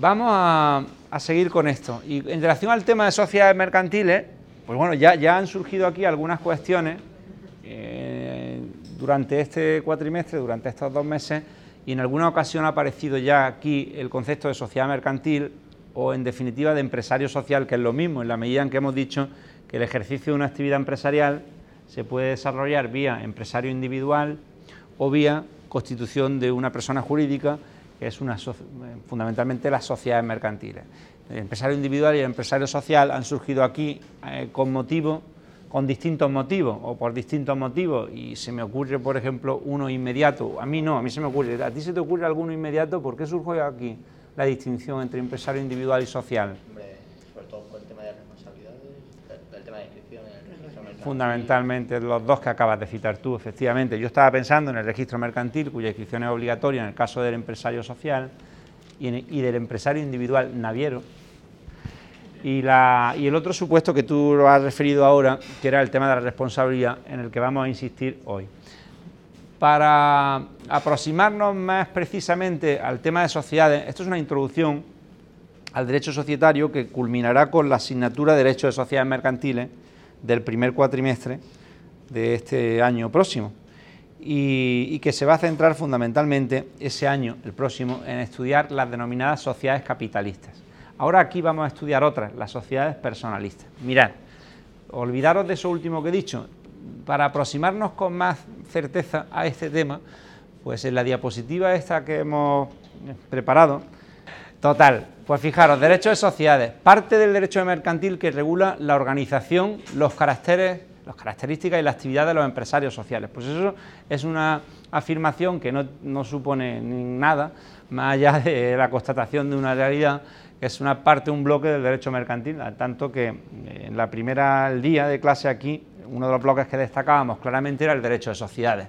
Vamos a, seguir con esto. Y en relación al tema de sociedades mercantiles, pues bueno, ya, ya han surgido aquí algunas cuestiones eh, durante este cuatrimestre, durante estos dos meses, y en alguna ocasión ha aparecido ya aquí el concepto de sociedad mercantil o en definitiva de empresario social, que es lo mismo, en la medida en que hemos dicho que el ejercicio de una actividad empresarial se puede desarrollar vía empresario individual o vía constitución de una persona jurídica que es una, fundamentalmente las sociedades mercantiles. El empresario individual y el empresario social han surgido aquí eh, con motivo, con distintos motivos o por distintos motivos y se me ocurre, por ejemplo, uno inmediato. A mí no, a mí se me ocurre. ¿A ti se te ocurre alguno inmediato? ¿Por qué surge aquí la distinción entre empresario individual y social? fundamentalmente los dos que acabas de citar tú, efectivamente. Yo estaba pensando en el registro mercantil, cuya inscripción es obligatoria en el caso del empresario social y, del empresario individual naviero. Y, el otro supuesto que tú lo has referido ahora, que era el tema de la responsabilidad, en el que vamos a insistir hoy. Para aproximarnos más precisamente al tema de sociedades, esto es una introducción al derecho societario que culminará con la asignatura de Derecho de Sociedades Mercantiles, del primer cuatrimestre de este año próximo y, que se va a centrar fundamentalmente ese año, el próximo, en estudiar las denominadas sociedades capitalistas. Ahora aquí vamos a estudiar otras, las sociedades personalistas. Mirad, olvidaros de eso último que he dicho. Para aproximarnos con más certeza a este tema, pues en la diapositiva esta que hemos preparado, Total, pues fijaros, derecho de sociedades, parte del derecho mercantil que regula la organización, los caracteres, las características y la actividad de los empresarios sociales. Pues eso es una afirmación que no, supone nada más allá de la constatación de una realidad es una parte, un bloque del derecho mercantil, tanto que eh, en la primera día de clase aquí, uno de los bloques que destacábamos claramente era el derecho de sociedades.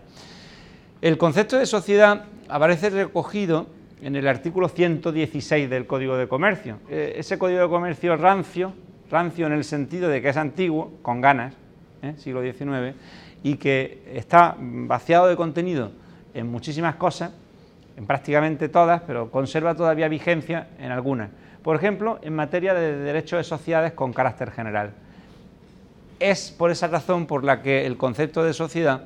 El concepto de sociedad aparece recogido en el artículo 116 del Código de Comercio. Eh, ese Código de Comercio rancio, rancio en el sentido de que es antiguo, con ganas, ¿eh? siglo XIX, y que está vaciado de contenido en muchísimas cosas, en prácticamente todas, pero conserva todavía vigencia en algunas. Por ejemplo, en materia de derechos de sociedades con carácter general. Es por esa razón por la que el concepto de sociedad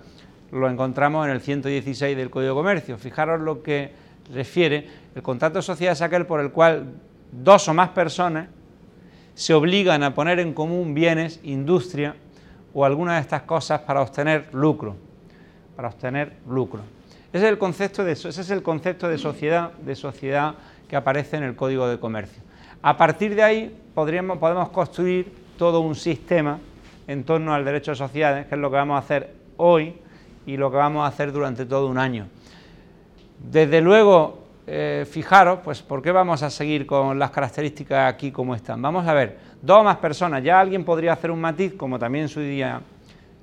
lo encontramos en el 116 del Código de Comercio. Fijaros lo que refiere, el contrato de sociedad es aquel por el cual dos o más personas se obligan a poner en común bienes, industria o alguna de estas cosas para obtener lucro, para obtener lucro. Ese es el concepto de, ese es el concepto de sociedad, de sociedad que aparece en el Código de Comercio. A partir de ahí podríamos, podemos construir todo un sistema en torno al derecho de sociedades, que es lo que vamos a hacer hoy y lo que vamos a hacer durante todo un año. Desde luego, eh, fijaros, pues, ¿por qué vamos a seguir con las características aquí como están? Vamos a ver, dos más personas, ya alguien podría hacer un matiz, como también en su día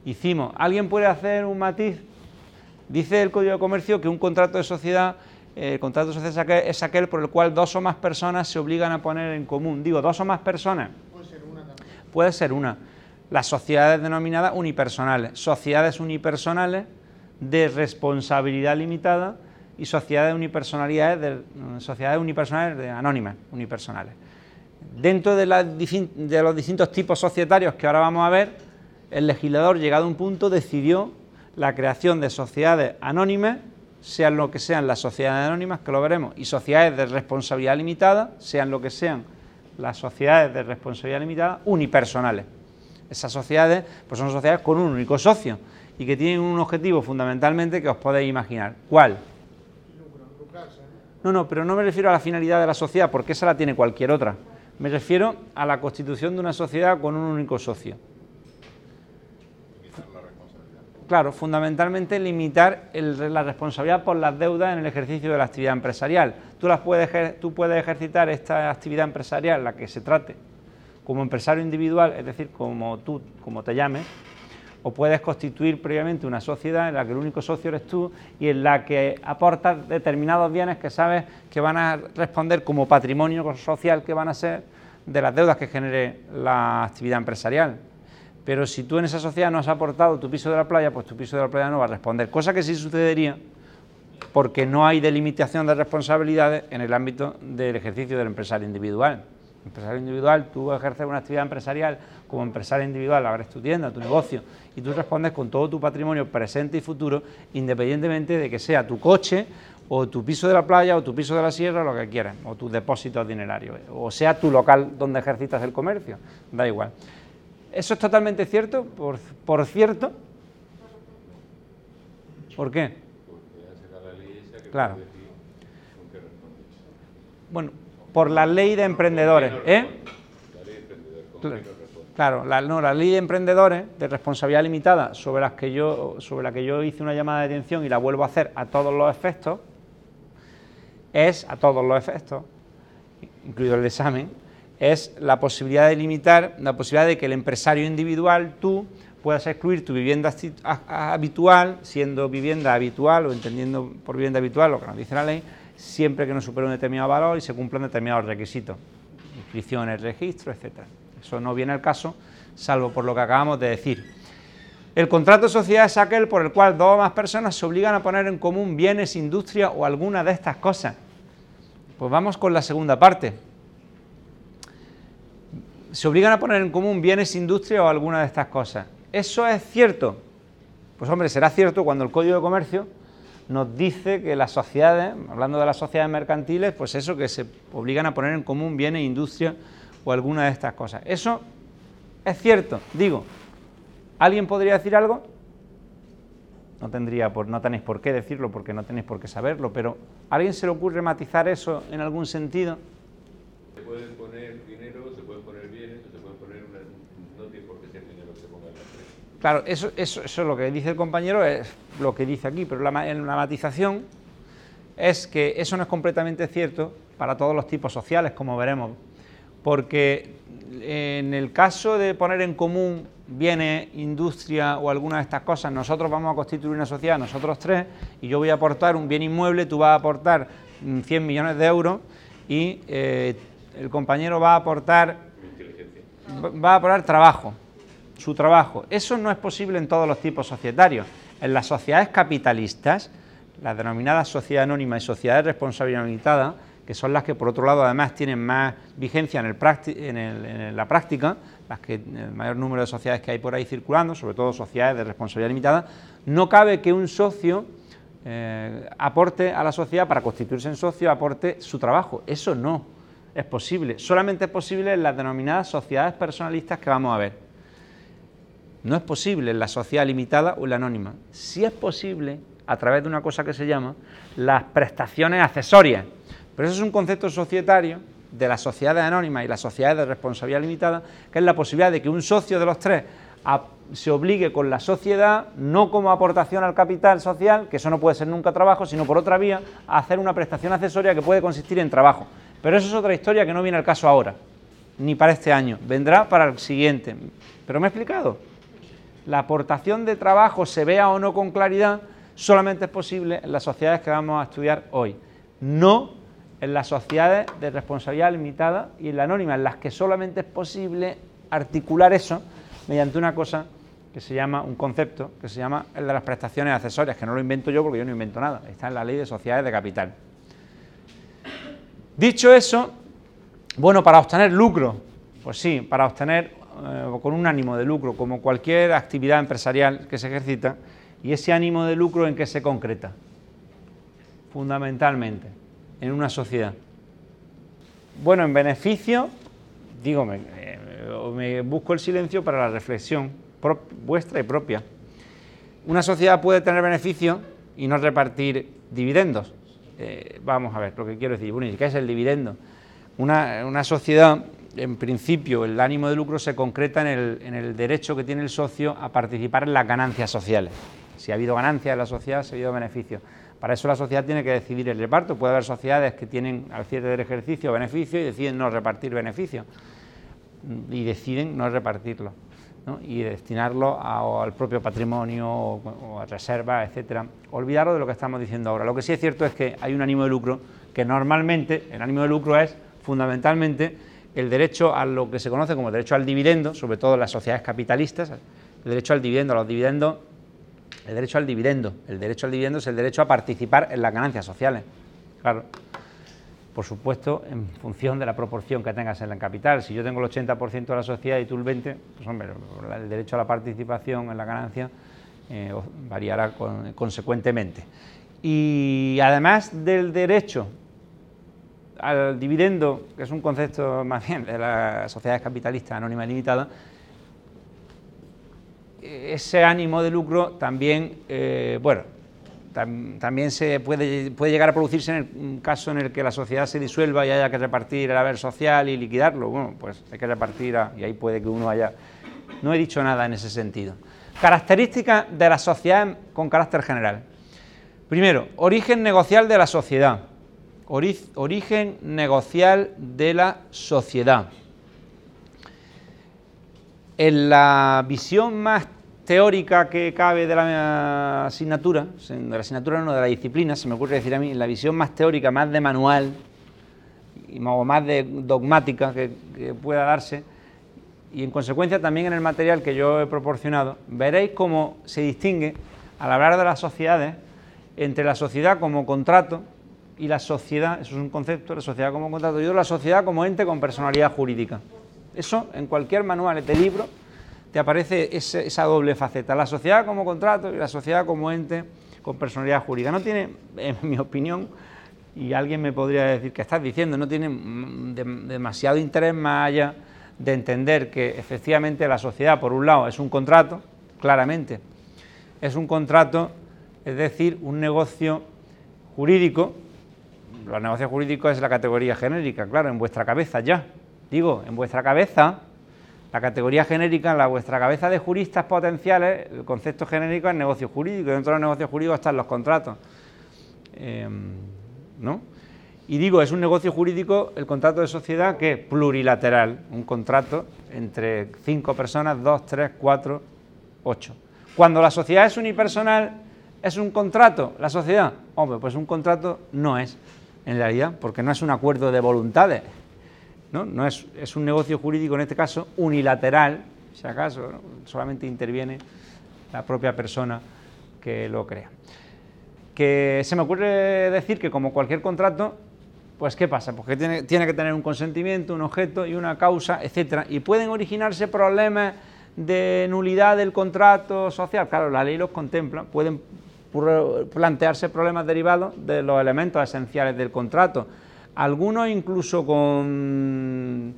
hicimos. ¿Alguien puede hacer un matiz? Dice el Código de Comercio que un contrato de sociedad, el contrato de sociedad es aquel por el cual dos o más personas se obligan a poner en común. Digo, dos o más personas. Puede ser una también. Puede ser una. Las sociedades denominadas unipersonales, sociedades unipersonales de responsabilidad limitada y sociedades unipersonalidades de, sociedades unipersonales de anónimas, unipersonales. Dentro de, de los distintos tipos societarios que ahora vamos a ver, el legislador, llegado a un punto, decidió la creación de sociedades anónimas, sean lo que sean las sociedades anónimas, que lo veremos, y sociedades de responsabilidad limitada, sean lo que sean las sociedades de responsabilidad limitada, unipersonales. Esas sociedades pues son sociedades con un único socio y que tienen un objetivo fundamentalmente que os podéis imaginar. ¿Cuál? No, no, pero no me refiero a la finalidad de la sociedad, porque esa la tiene cualquier otra. Me refiero a la constitución de una sociedad con un único socio. Claro, fundamentalmente limitar la responsabilidad por las deudas en el ejercicio de la actividad empresarial. Tú, las puedes, tú puedes ejercitar esta actividad empresarial, la que se trate, como empresario individual, es decir, como tú, como te llames, o puedes constituir previamente una sociedad en la que el único socio eres tú y en la que aportas determinados bienes que sabes que van a responder como patrimonio social que van a ser de las deudas que genere la actividad empresarial. Pero si tú en esa sociedad no has aportado tu piso de la playa, pues tu piso de la playa no va a responder, cosa que sí sucedería porque no hay delimitación de responsabilidades en el ámbito del ejercicio del empresario individual. Empresario individual, tú ejerces una actividad empresarial como empresario individual, abres tu tienda, tu negocio, y tú respondes con todo tu patrimonio presente y futuro, independientemente de que sea tu coche, o tu piso de la playa, o tu piso de la sierra, lo que quieras, o tus depósitos dinerarios, o sea tu local donde ejercitas el comercio, da igual. ¿Eso es totalmente cierto? Por, por cierto. ¿Por qué? Claro. Bueno, por la ley de emprendedores. ¿eh? Claro, la, no, la ley de emprendedores de responsabilidad limitada sobre, las que yo, sobre la que yo hice una llamada de atención y la vuelvo a hacer a todos los efectos, es, a todos los efectos, incluido el examen, es la posibilidad de limitar, la posibilidad de que el empresario individual, tú, puedas excluir tu vivienda habitual, siendo vivienda habitual o entendiendo por vivienda habitual lo que nos dice la ley, siempre que no supere un determinado valor y se cumplan determinados requisitos, el registro, etc. Eso no viene al caso, salvo por lo que acabamos de decir. El contrato de sociedad es aquel por el cual dos o más personas se obligan a poner en común bienes, industria o alguna de estas cosas. Pues vamos con la segunda parte. Se obligan a poner en común bienes, industria o alguna de estas cosas. ¿Eso es cierto? Pues hombre, será cierto cuando el Código de Comercio nos dice que las sociedades, hablando de las sociedades mercantiles, pues eso, que se obligan a poner en común bienes, industria o alguna de estas cosas. Eso es cierto, digo. ¿Alguien podría decir algo? No, tendría por, no tenéis por qué decirlo porque no tenéis por qué saberlo, pero ¿a alguien se le ocurre matizar eso en algún sentido? Pueden poner dinero, se pueden poner bienes, se pueden poner no tiene por qué ser dinero que se ponga en la empresa. Claro, eso, eso, eso es lo que dice el compañero, es lo que dice aquí, pero la, la matización es que eso no es completamente cierto para todos los tipos sociales, como veremos, porque en el caso de poner en común bienes, industria o alguna de estas cosas, nosotros vamos a constituir una sociedad, nosotros tres, y yo voy a aportar un bien inmueble, tú vas a aportar 100 millones de euros y eh, el compañero va a aportar va a aportar trabajo, su trabajo. Eso no es posible en todos los tipos societarios. En las sociedades capitalistas, las denominadas sociedad anónima y sociedades de responsabilidad limitada, que son las que por otro lado además tienen más vigencia en, la práctica, las que el mayor número de sociedades que hay por ahí circulando, sobre todo sociedades de responsabilidad limitada, no cabe que un socio eh, aporte a la sociedad para constituirse en socio, aporte su trabajo. Eso no es posible. Solamente es posible en las denominadas sociedades personalistas que vamos a ver. No es posible en la sociedad limitada o en la anónima. Sí es posible a través de una cosa que se llama las prestaciones accesorias. Pero eso es un concepto societario de las sociedades anónimas y las sociedades de responsabilidad limitada, que es la posibilidad de que un socio de los tres se obligue con la sociedad, no como aportación al capital social, que eso no puede ser nunca trabajo, sino por otra vía, a hacer una prestación accesoria que puede consistir en trabajo. Pero eso es otra historia que no viene al caso ahora, ni para este año, vendrá para el siguiente. ¿Pero me he explicado? la aportación de trabajo se vea o no con claridad, solamente es posible en las sociedades que vamos a estudiar hoy, no en las sociedades de responsabilidad limitada y en la anónima, en las que solamente es posible articular eso mediante una cosa que se llama, un concepto, que se llama el de las prestaciones accesorias, que no lo invento yo porque yo no invento nada, está en la ley de sociedades de capital. Dicho eso, bueno, para obtener lucro, pues sí, para obtener eh, con un ánimo de lucro, como cualquier actividad empresarial que se ejercita, y ese ánimo de lucro en qué se concreta, fundamentalmente, en una sociedad. Bueno, en beneficio, digo, me, eh, me busco el silencio para la reflexión vuestra y propia. Una sociedad puede tener beneficio y no repartir dividendos. Eh, vamos a ver, lo que quiero decir, bueno, ¿qué es el dividendo? Una, una sociedad en principio, el ánimo de lucro se concreta en el, derecho que tiene el socio a participar en las ganancias sociales. Si ha habido ganancias en la sociedad, si ha habido beneficios. Para eso la sociedad tiene que decidir el reparto. Puede haber sociedades que tienen al cierre del ejercicio beneficios y deciden no repartir beneficios y deciden no repartirlo. Y destinarlo al propio patrimonio o, a reservas, etcétera. Olvidaros de lo que estamos diciendo ahora. Lo que sí es cierto es que hay un ánimo de lucro que normalmente el ánimo de lucro es fundamentalmente el derecho a lo que se conoce como derecho al dividendo, sobre todo en las sociedades capitalistas, el derecho al dividendo, a los dividendos, el derecho al dividendo, el derecho al dividendo es el derecho a participar en las ganancias sociales, claro, por supuesto, en función de la proporción que tengas en la capital. Si yo tengo el 80% de la sociedad y tú el 20%, pues hombre, el derecho a la participación en la ganancia eh, variará consecuentemente. Y además del derecho al dividendo, que es un concepto más bien de las sociedades capitalistas anónimas limitadas, ese ánimo de lucro también, eh, bueno, también se puede, puede llegar a producirse en el caso en el que la sociedad se disuelva y haya que repartir el haber social y liquidarlo. Bueno, pues hay que repartir y ahí puede que uno haya... No he dicho nada en ese sentido. Características de la sociedad con carácter general. Primero, origen negocial de la sociedad origen negocial de la sociedad. En la visión más teórica que cabe de la asignatura, de la asignatura no de la disciplina, se me ocurre decir a mí, la visión más teórica, más de manual o más de dogmática que, que pueda darse, y en consecuencia también en el material que yo he proporcionado, veréis cómo se distingue, al hablar de las sociedades, entre la sociedad como contrato, y la sociedad, eso es un concepto, la sociedad como contrato, y la sociedad como ente con personalidad jurídica. Eso en cualquier manual de libro te aparece esa doble faceta, la sociedad como contrato y la sociedad como ente con personalidad jurídica. No tiene, en mi opinión, y alguien me podría decir que estás diciendo, no tiene demasiado interés más allá de entender que efectivamente la sociedad, por un lado, es un contrato, claramente, es un contrato, es decir, un negocio jurídico los negocios jurídicos es la categoría genérica, claro, en vuestra cabeza ya. Digo, en vuestra cabeza, la categoría genérica, en la vuestra cabeza de juristas potenciales, el concepto genérico es negocio jurídico, dentro de los negocios jurídicos están los contratos. Em, ¿No? Y digo, es un negocio jurídico el contrato de sociedad que es plurilateral, un contrato entre cinco personas, dos, tres, cuatro, ocho. Cuando la sociedad es unipersonal, ¿es un contrato la sociedad? Hombre, pues un contrato no es en realidad, porque no es un acuerdo de voluntades, no, no es, es un negocio jurídico en este caso unilateral, si acaso, solamente interviene la propia persona que lo crea. Que se me ocurre decir que como cualquier contrato, pues ¿qué pasa? Porque tiene, tiene que tener un consentimiento, un objeto y una causa, etcétera, y pueden originarse problemas de nulidad del contrato social. Claro, la ley los contempla, pueden plantearse problemas derivados de los elementos esenciales del contrato. Algunos incluso con,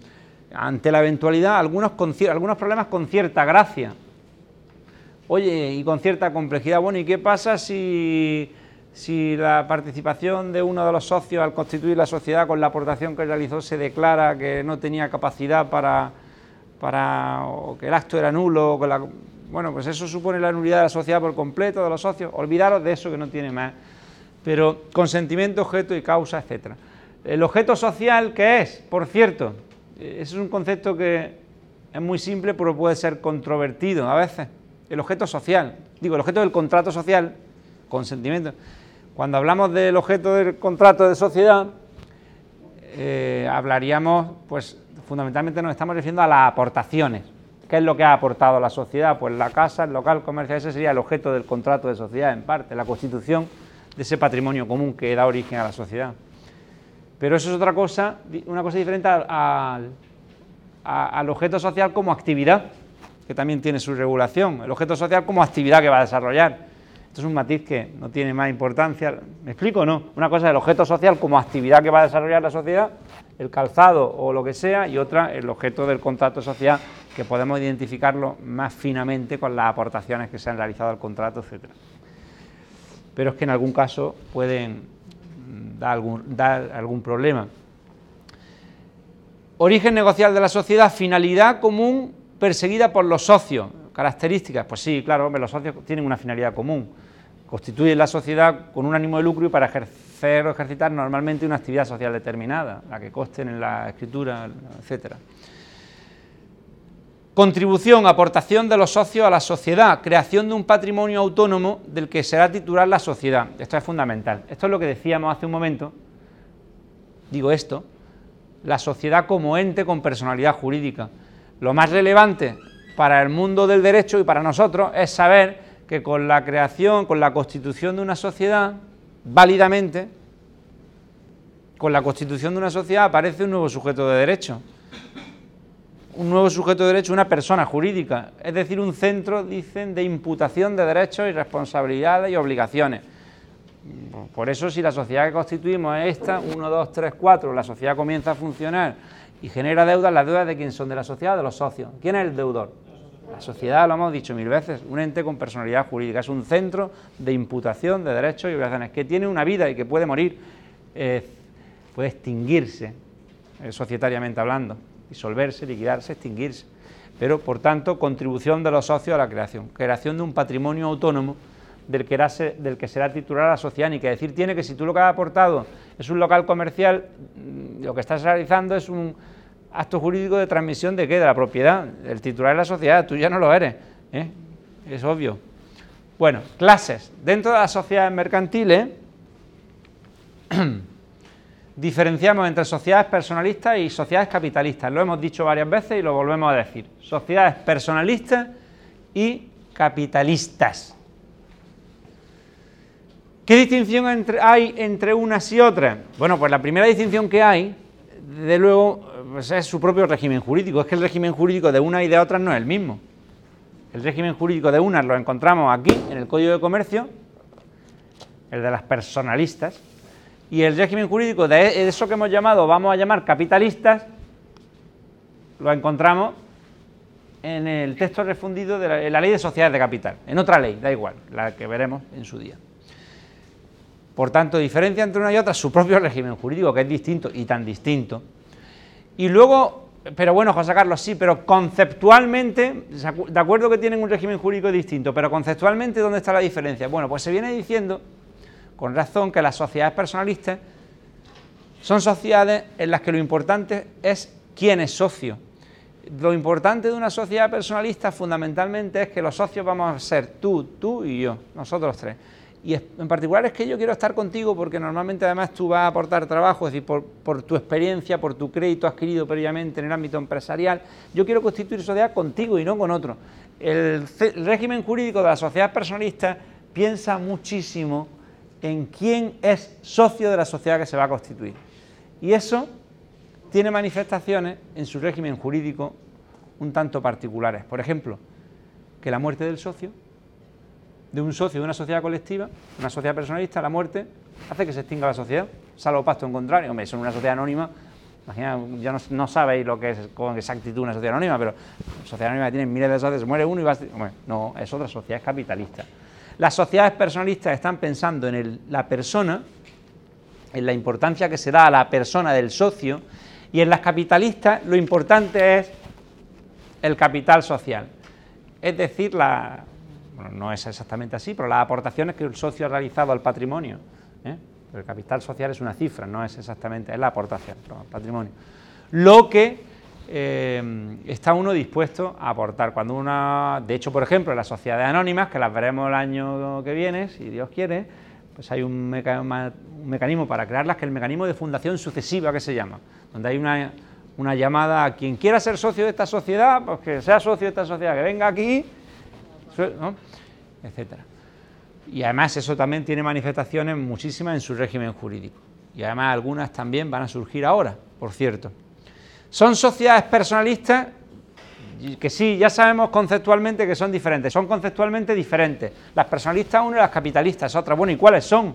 ante la eventualidad, algunos, algunos problemas con cierta gracia. Oye, y con cierta complejidad. Bueno, ¿y qué pasa si, si la participación de uno de los socios al constituir la sociedad con la aportación que realizó se declara que no tenía capacidad para, para o que el acto era nulo, o la, bueno, pues eso supone la nulidad de la sociedad por completo, de los socios. Olvidaros de eso que no tiene más. Pero consentimiento, objeto y causa, etcétera. El objeto social, ¿qué es? Por cierto, ese es un concepto que es muy simple, pero puede ser controvertido a veces. El objeto social, digo, el objeto del contrato social, consentimiento. Cuando hablamos del objeto del contrato de sociedad, eh, hablaríamos, pues fundamentalmente nos estamos refiriendo a las aportaciones. ¿Qué es lo que ha aportado la sociedad? Pues la casa, el local comercial, ese sería el objeto del contrato de sociedad en parte, la constitución de ese patrimonio común que da origen a la sociedad. Pero eso es otra cosa, una cosa diferente al, objeto social como actividad, que también tiene su regulación, el objeto social como actividad que va a desarrollar. Esto es un matiz que no tiene más importancia. ¿Me explico o no? Una cosa es el objeto social como actividad que va a desarrollar la sociedad, el calzado o lo que sea, y otra el objeto del contrato social que podemos identificarlo más finamente con las aportaciones que se han realizado al contrato, etc. Pero es que en algún caso pueden dar algún, dar algún problema. Origen negocial de la sociedad, finalidad común perseguida por los socios. Características, pues sí, claro, los socios tienen una finalidad común. Constituyen la sociedad con un ánimo de lucro y para ejercer o ejercitar normalmente una actividad social determinada, la que consten en la escritura, etcétera. Contribución, aportación de los socios a la sociedad, creación de un patrimonio autónomo del que será titular la sociedad. Esto es fundamental. Esto es lo que decíamos hace un momento. Digo esto, la sociedad como ente con personalidad jurídica. Lo más relevante para el mundo del derecho y para nosotros es saber que con la creación, con la constitución de una sociedad, válidamente, con la constitución de una sociedad aparece un nuevo sujeto de derecho un nuevo sujeto de derecho, una persona jurídica, es decir, un centro, dicen, de imputación de derechos y responsabilidades y obligaciones. Por eso, si la sociedad que constituimos es esta, 1, 2, 3, 4, la sociedad comienza a funcionar y genera deudas, las deudas de quién son, de la sociedad de los socios. ¿Quién es el deudor? La sociedad, lo hemos dicho mil veces, un ente con personalidad jurídica, es un centro de imputación de derechos y obligaciones, que tiene una vida y que puede morir, eh, puede extinguirse, eh, societariamente hablando disolverse, liquidarse, extinguirse. Pero, por tanto, contribución de los socios a la creación, creación de un patrimonio autónomo del que, será titular la sociedad, ni que decir tiene que si tú lo que has aportado es un local comercial, mm, lo que estás realizando es un acto jurídico de transmisión de qué, de la propiedad, el titular de la sociedad, tú ya no lo eres, ¿eh? es obvio. Bueno, clases. Dentro de las sociedades mercantiles, diferenciamos entre sociedades personalistas y sociedades capitalistas. Lo hemos dicho varias veces y lo volvemos a decir. Sociedades personalistas y capitalistas. ¿Qué distinción hay entre unas y otras? Bueno, pues la primera distinción que hay, de luego, pues es su propio régimen jurídico. Es que el régimen jurídico de una y de otras no es el mismo. El régimen jurídico de unas lo encontramos aquí, en el Código de Comercio, el de las personalistas, y el régimen jurídico de eso que hemos llamado, vamos a llamar capitalistas, lo encontramos en el texto refundido de la, ley de sociedades de capital, en otra ley, da igual, la que veremos en su día. Por tanto, diferencia entre una y otra su propio régimen jurídico, que es distinto y tan distinto. Y luego, pero bueno, José Carlos, sí, pero conceptualmente, de acuerdo que tienen un régimen jurídico distinto, pero conceptualmente, ¿dónde está la diferencia? Bueno, pues se viene diciendo con razón que las sociedades personalistas son sociedades en las que lo importante es quién es socio. Lo importante de una sociedad personalista fundamentalmente es que los socios vamos a ser tú, tú y yo, nosotros tres. Y en particular es que yo quiero estar contigo porque normalmente además tú vas a aportar trabajo, es decir, por, tu experiencia, por tu crédito adquirido previamente en el ámbito empresarial. Yo quiero constituir sociedad contigo y no con otro. El, el régimen jurídico de la sociedad personalista piensa muchísimo en quién es socio de la sociedad que se va a constituir. Y eso tiene manifestaciones en su régimen jurídico un tanto particulares. Por ejemplo, que la muerte del socio, de un socio de una sociedad colectiva, una sociedad personalista, la muerte hace que se extinga la sociedad, salvo pasto en contrario. Hombre, son una sociedad anónima, imagina, ya no, sabéis lo que es con exactitud una sociedad anónima, pero sociedad anónima tiene miles de socios, se muere uno y va a... No, es otra sociedad, es capitalista. Las sociedades personalistas están pensando en la persona, en la importancia que se da a la persona del socio, y en las capitalistas lo importante es el capital social. Es decir, la, bueno, no es exactamente así, pero las aportaciones que el socio ha realizado al patrimonio. ¿eh? El capital social es una cifra, no es exactamente, es la aportación, al patrimonio. Lo que eh, está uno dispuesto a aportar. Cuando una, de hecho, por ejemplo, las sociedades anónimas, que las veremos el año que viene, si Dios quiere, pues hay un, mecanismo para crearlas, que es el mecanismo de fundación sucesiva que se llama, donde hay una, llamada a quien quiera ser socio de esta sociedad, pues que sea socio de esta sociedad, que venga aquí, etcétera. Y además eso también tiene manifestaciones muchísimas en su régimen jurídico. Y además algunas también van a surgir ahora, por cierto. ¿Son sociedades personalistas? Que sí, ya sabemos conceptualmente que son diferentes, son conceptualmente diferentes. Las personalistas una y las capitalistas otra. Bueno, ¿y cuáles son?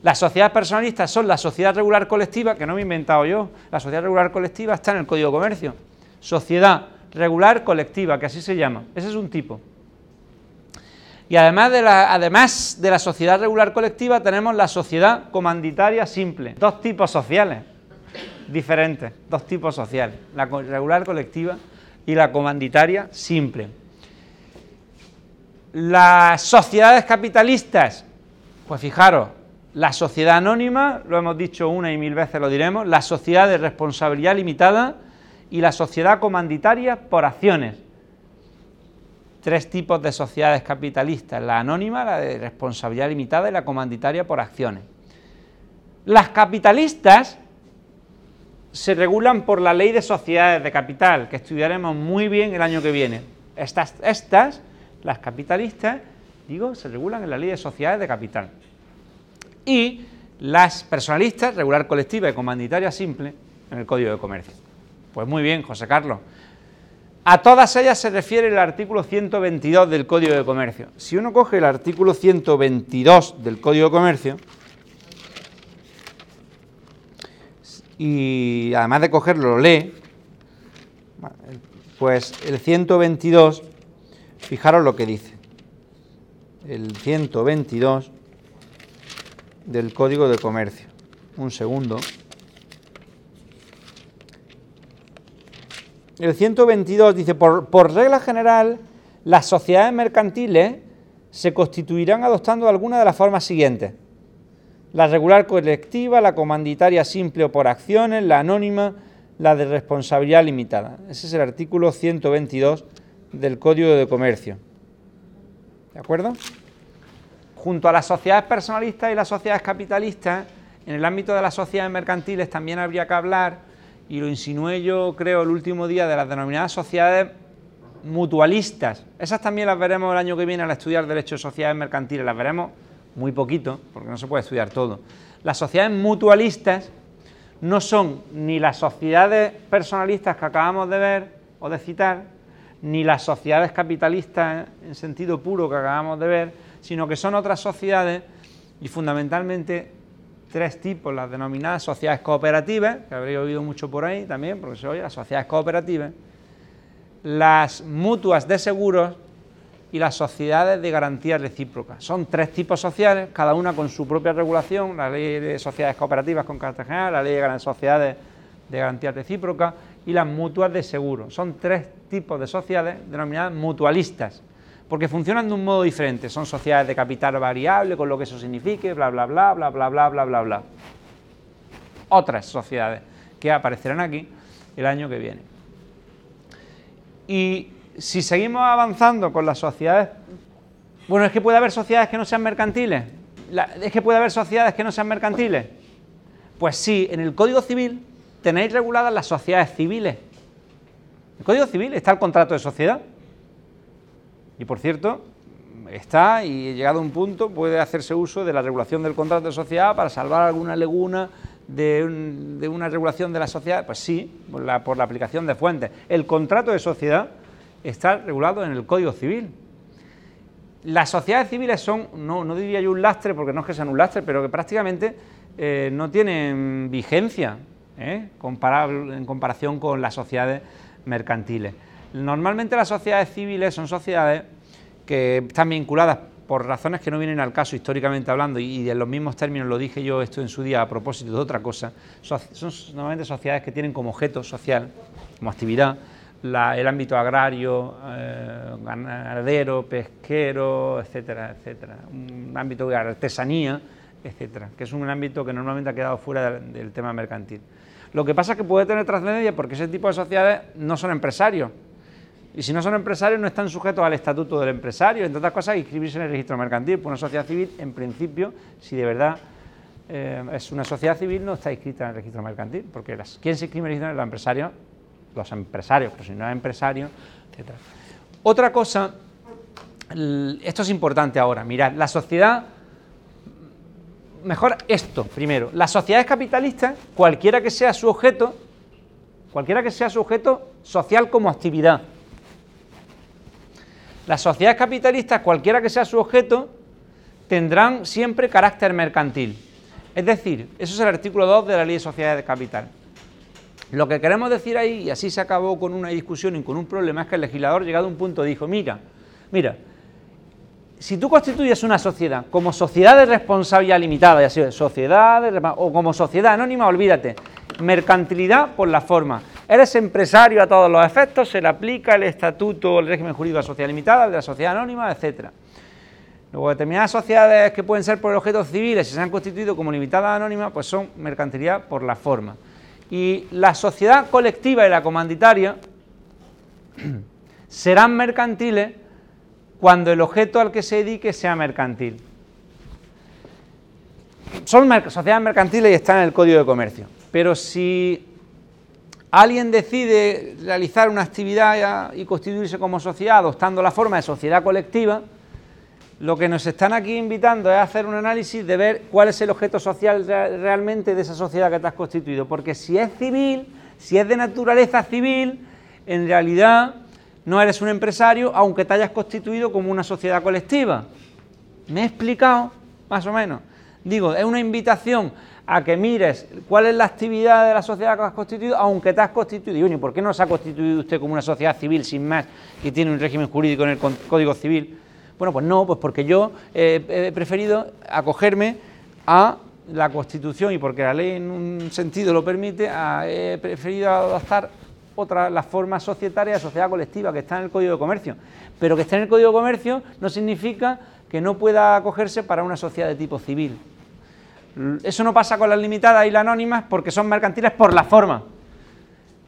Las sociedades personalistas son la sociedad regular colectiva, que no me he inventado yo, la sociedad regular colectiva está en el Código de Comercio. Sociedad regular colectiva, que así se llama. Ese es un tipo. Y además de, la, además de la sociedad regular colectiva tenemos la sociedad comanditaria simple. Dos tipos sociales diferentes, dos tipos sociales, la regular colectiva y la comanditaria simple. Las sociedades capitalistas, pues fijaros, la sociedad anónima, lo hemos dicho una y mil veces lo diremos, la sociedad de responsabilidad limitada y la sociedad comanditaria por acciones. tres tipos de sociedades capitalistas, la anónima, la de responsabilidad limitada y la comanditaria por acciones. Las capitalistas se regulan por la ley de sociedades de capital, que estudiaremos muy bien el año que viene. Estas, estas las capitalistas, digo, se regulan en la ley de sociedades de capital. Y las personalistas, regular colectiva y comanditaria simple, en el Código de Comercio. Pues muy bien, José Carlos. A todas ellas se refiere el artículo 122 del Código de Comercio. Si uno coge el artículo 122 del Código de Comercio, y además de cogerlo lo lee, pues el 122, fijaros lo que dice. El 122 del Código de Comercio. Un segundo. El 122 dice, por, regla general, las sociedades mercantiles se constituirán adoptando alguna de las formas siguientes. La regular colectiva, la comanditaria simple o por acciones, la anónima, la de responsabilidad limitada. Ese es el artículo 122 del Código de Comercio. ¿De acuerdo? Junto a las sociedades personalistas y las sociedades capitalistas, en el ámbito de las sociedades mercantiles también habría que hablar y lo insinué yo, creo, el último día de las denominadas sociedades mutualistas. Esas también las veremos el año que viene al estudiar Derecho de Sociedades Mercantiles, las veremos muy poquito, porque no se puede estudiar todo. Las sociedades mutualistas no son ni las sociedades personalistas que acabamos de ver o de citar, ni las sociedades capitalistas en sentido puro que acabamos de ver, sino que son otras sociedades y fundamentalmente tres tipos, las denominadas sociedades cooperativas, que habréis oído mucho por ahí también, porque se oye, las sociedades cooperativas, las mutuas de seguros y las sociedades de garantía recíproca. Son tres tipos sociales, cada una con su propia regulación, la ley de sociedades cooperativas con carácter general, la ley de sociedades de garantía recíproca y las mutuas de seguros. Son tres tipos de sociedades denominadas mutualistas porque funcionan de un modo diferente. Son sociedades de capital variable, con lo que eso signifique, bla, bla, bla, bla, bla, bla, bla, bla, bla. Otras sociedades que aparecerán aquí el año que viene. Y si seguimos avanzando con las sociedades, bueno, es que puede haber sociedades que no sean mercantiles. es que puede haber sociedades que no sean mercantiles. Pues sí, en el Código Civil tenéis reguladas las sociedades civiles. El Código Civil está el contrato de sociedad. Y por cierto, está y llegado a un punto puede hacerse uso de la regulación del contrato de sociedad para salvar alguna laguna de, una regulación de la sociedad. Pues sí, por la, aplicación de fuentes. El contrato de sociedad está regulado en el Código Civil. Las sociedades civiles son, no, diría yo un lastre, porque no es que sean un lastre, pero que prácticamente eh, no tienen vigencia ¿eh? en comparación con las sociedades mercantiles. Normalmente las sociedades civiles son sociedades que están vinculadas por razones que no vienen al caso históricamente hablando, y en los mismos términos lo dije yo esto en su día a propósito de otra cosa, son normalmente sociedades que tienen como objeto social, como actividad, el ámbito agrario, eh, ganadero, pesquero, etcétera, etcétera, un ámbito de artesanía, etcétera, que es un ámbito que normalmente ha quedado fuera del tema mercantil. Lo que pasa es que puede tener trascendencia porque ese tipo de sociedades no son empresarios, y si no son empresarios, no están sujetos al estatuto del empresario, entre otras cosas, inscribirse en el registro mercantil. Por una sociedad civil, en principio, si de verdad eh, es una sociedad civil, no está inscrita en el registro mercantil, porque las, ¿quién se inscribe en el registro? Los empresarios, los empresarios, pero si no es empresario, etc. Otra cosa, esto es importante ahora, mirad, la sociedad, mejor esto primero, las sociedades capitalistas, cualquiera que sea su objeto, cualquiera que sea su objeto social como actividad, las sociedades capitalistas, cualquiera que sea su objeto, tendrán siempre carácter mercantil. Es decir, eso es el artículo 2 de la Ley de Sociedades de Capital. Lo que queremos decir ahí, y así se acabó con una discusión y con un problema, es que el legislador llegado a un punto dijo, mira, mira, si tú constituyes una sociedad como sociedad de responsabilidad limitada, ya sea sociedad o como sociedad anónima, olvídate, mercantilidad por la forma. Eres empresario a todos los efectos, se le aplica el estatuto, el régimen jurídico de la sociedad limitada, de la sociedad anónima, etc. Luego, determinadas sociedades que pueden ser por objetos civiles y se han constituido como limitadas anónimas, pues son mercantilidad por la forma. Y la sociedad colectiva y la comanditaria serán mercantiles cuando el objeto al que se dedique sea mercantil. Son sociedades mercantiles y están en el Código de Comercio, pero si alguien decide realizar una actividad y constituirse como sociedad adoptando la forma de sociedad colectiva, lo que nos están aquí invitando es hacer un análisis de ver cuál es el objeto social realmente de esa sociedad que te has constituido. Porque si es civil, si es de naturaleza civil, en realidad no eres un empresario aunque te hayas constituido como una sociedad colectiva. ¿Me he explicado? Más o menos. Digo, es una invitación a que mires cuál es la actividad de la sociedad que has constituido, aunque te has constituido. Y ¿por qué no se ha constituido usted como una sociedad civil sin más y tiene un régimen jurídico en el Código Civil? Bueno, pues no, pues porque yo he preferido acogerme a la Constitución y porque la ley en un sentido lo permite, he preferido adoptar otra, la forma societaria sociedad colectiva que está en el Código de Comercio. Pero que esté en el Código de Comercio no significa que no pueda acogerse para una sociedad de tipo civil. Eso no pasa con las limitadas y las anónimas porque son mercantiles por la forma.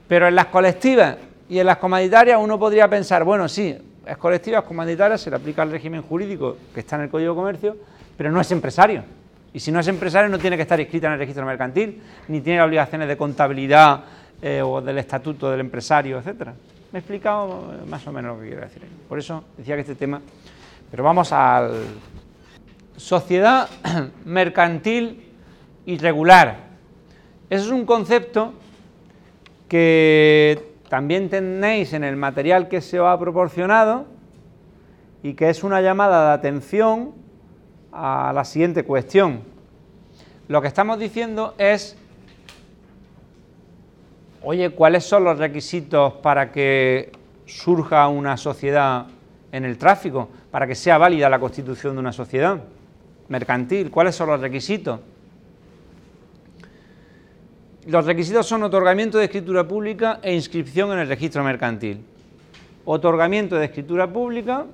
Pero en las colectivas y en las comunitarias uno podría pensar, bueno, sí, es colectiva, es comunitaria, se le aplica el régimen jurídico que está en el Código de Comercio, pero no es empresario. Y si no es empresario no tiene que estar inscrita en el registro mercantil, ni tiene obligaciones de contabilidad eh, o del estatuto del empresario, etcétera. Me he explicado eh, más o menos lo que quiero decir. Por eso decía que este tema... Pero vamos al sociedad mercantil irregular. Ese es un concepto que también tenéis en el material que se os ha proporcionado y que es una llamada de atención a la siguiente cuestión. Lo que estamos diciendo es oye, ¿cuáles son los requisitos para que surja una sociedad en el tráfico, para que sea válida la constitución de una sociedad mercantil? ¿Cuáles son los requisitos? Los requisitos son otorgamiento de escritura pública e inscripción en el registro mercantil. Otorgamiento de escritura pública,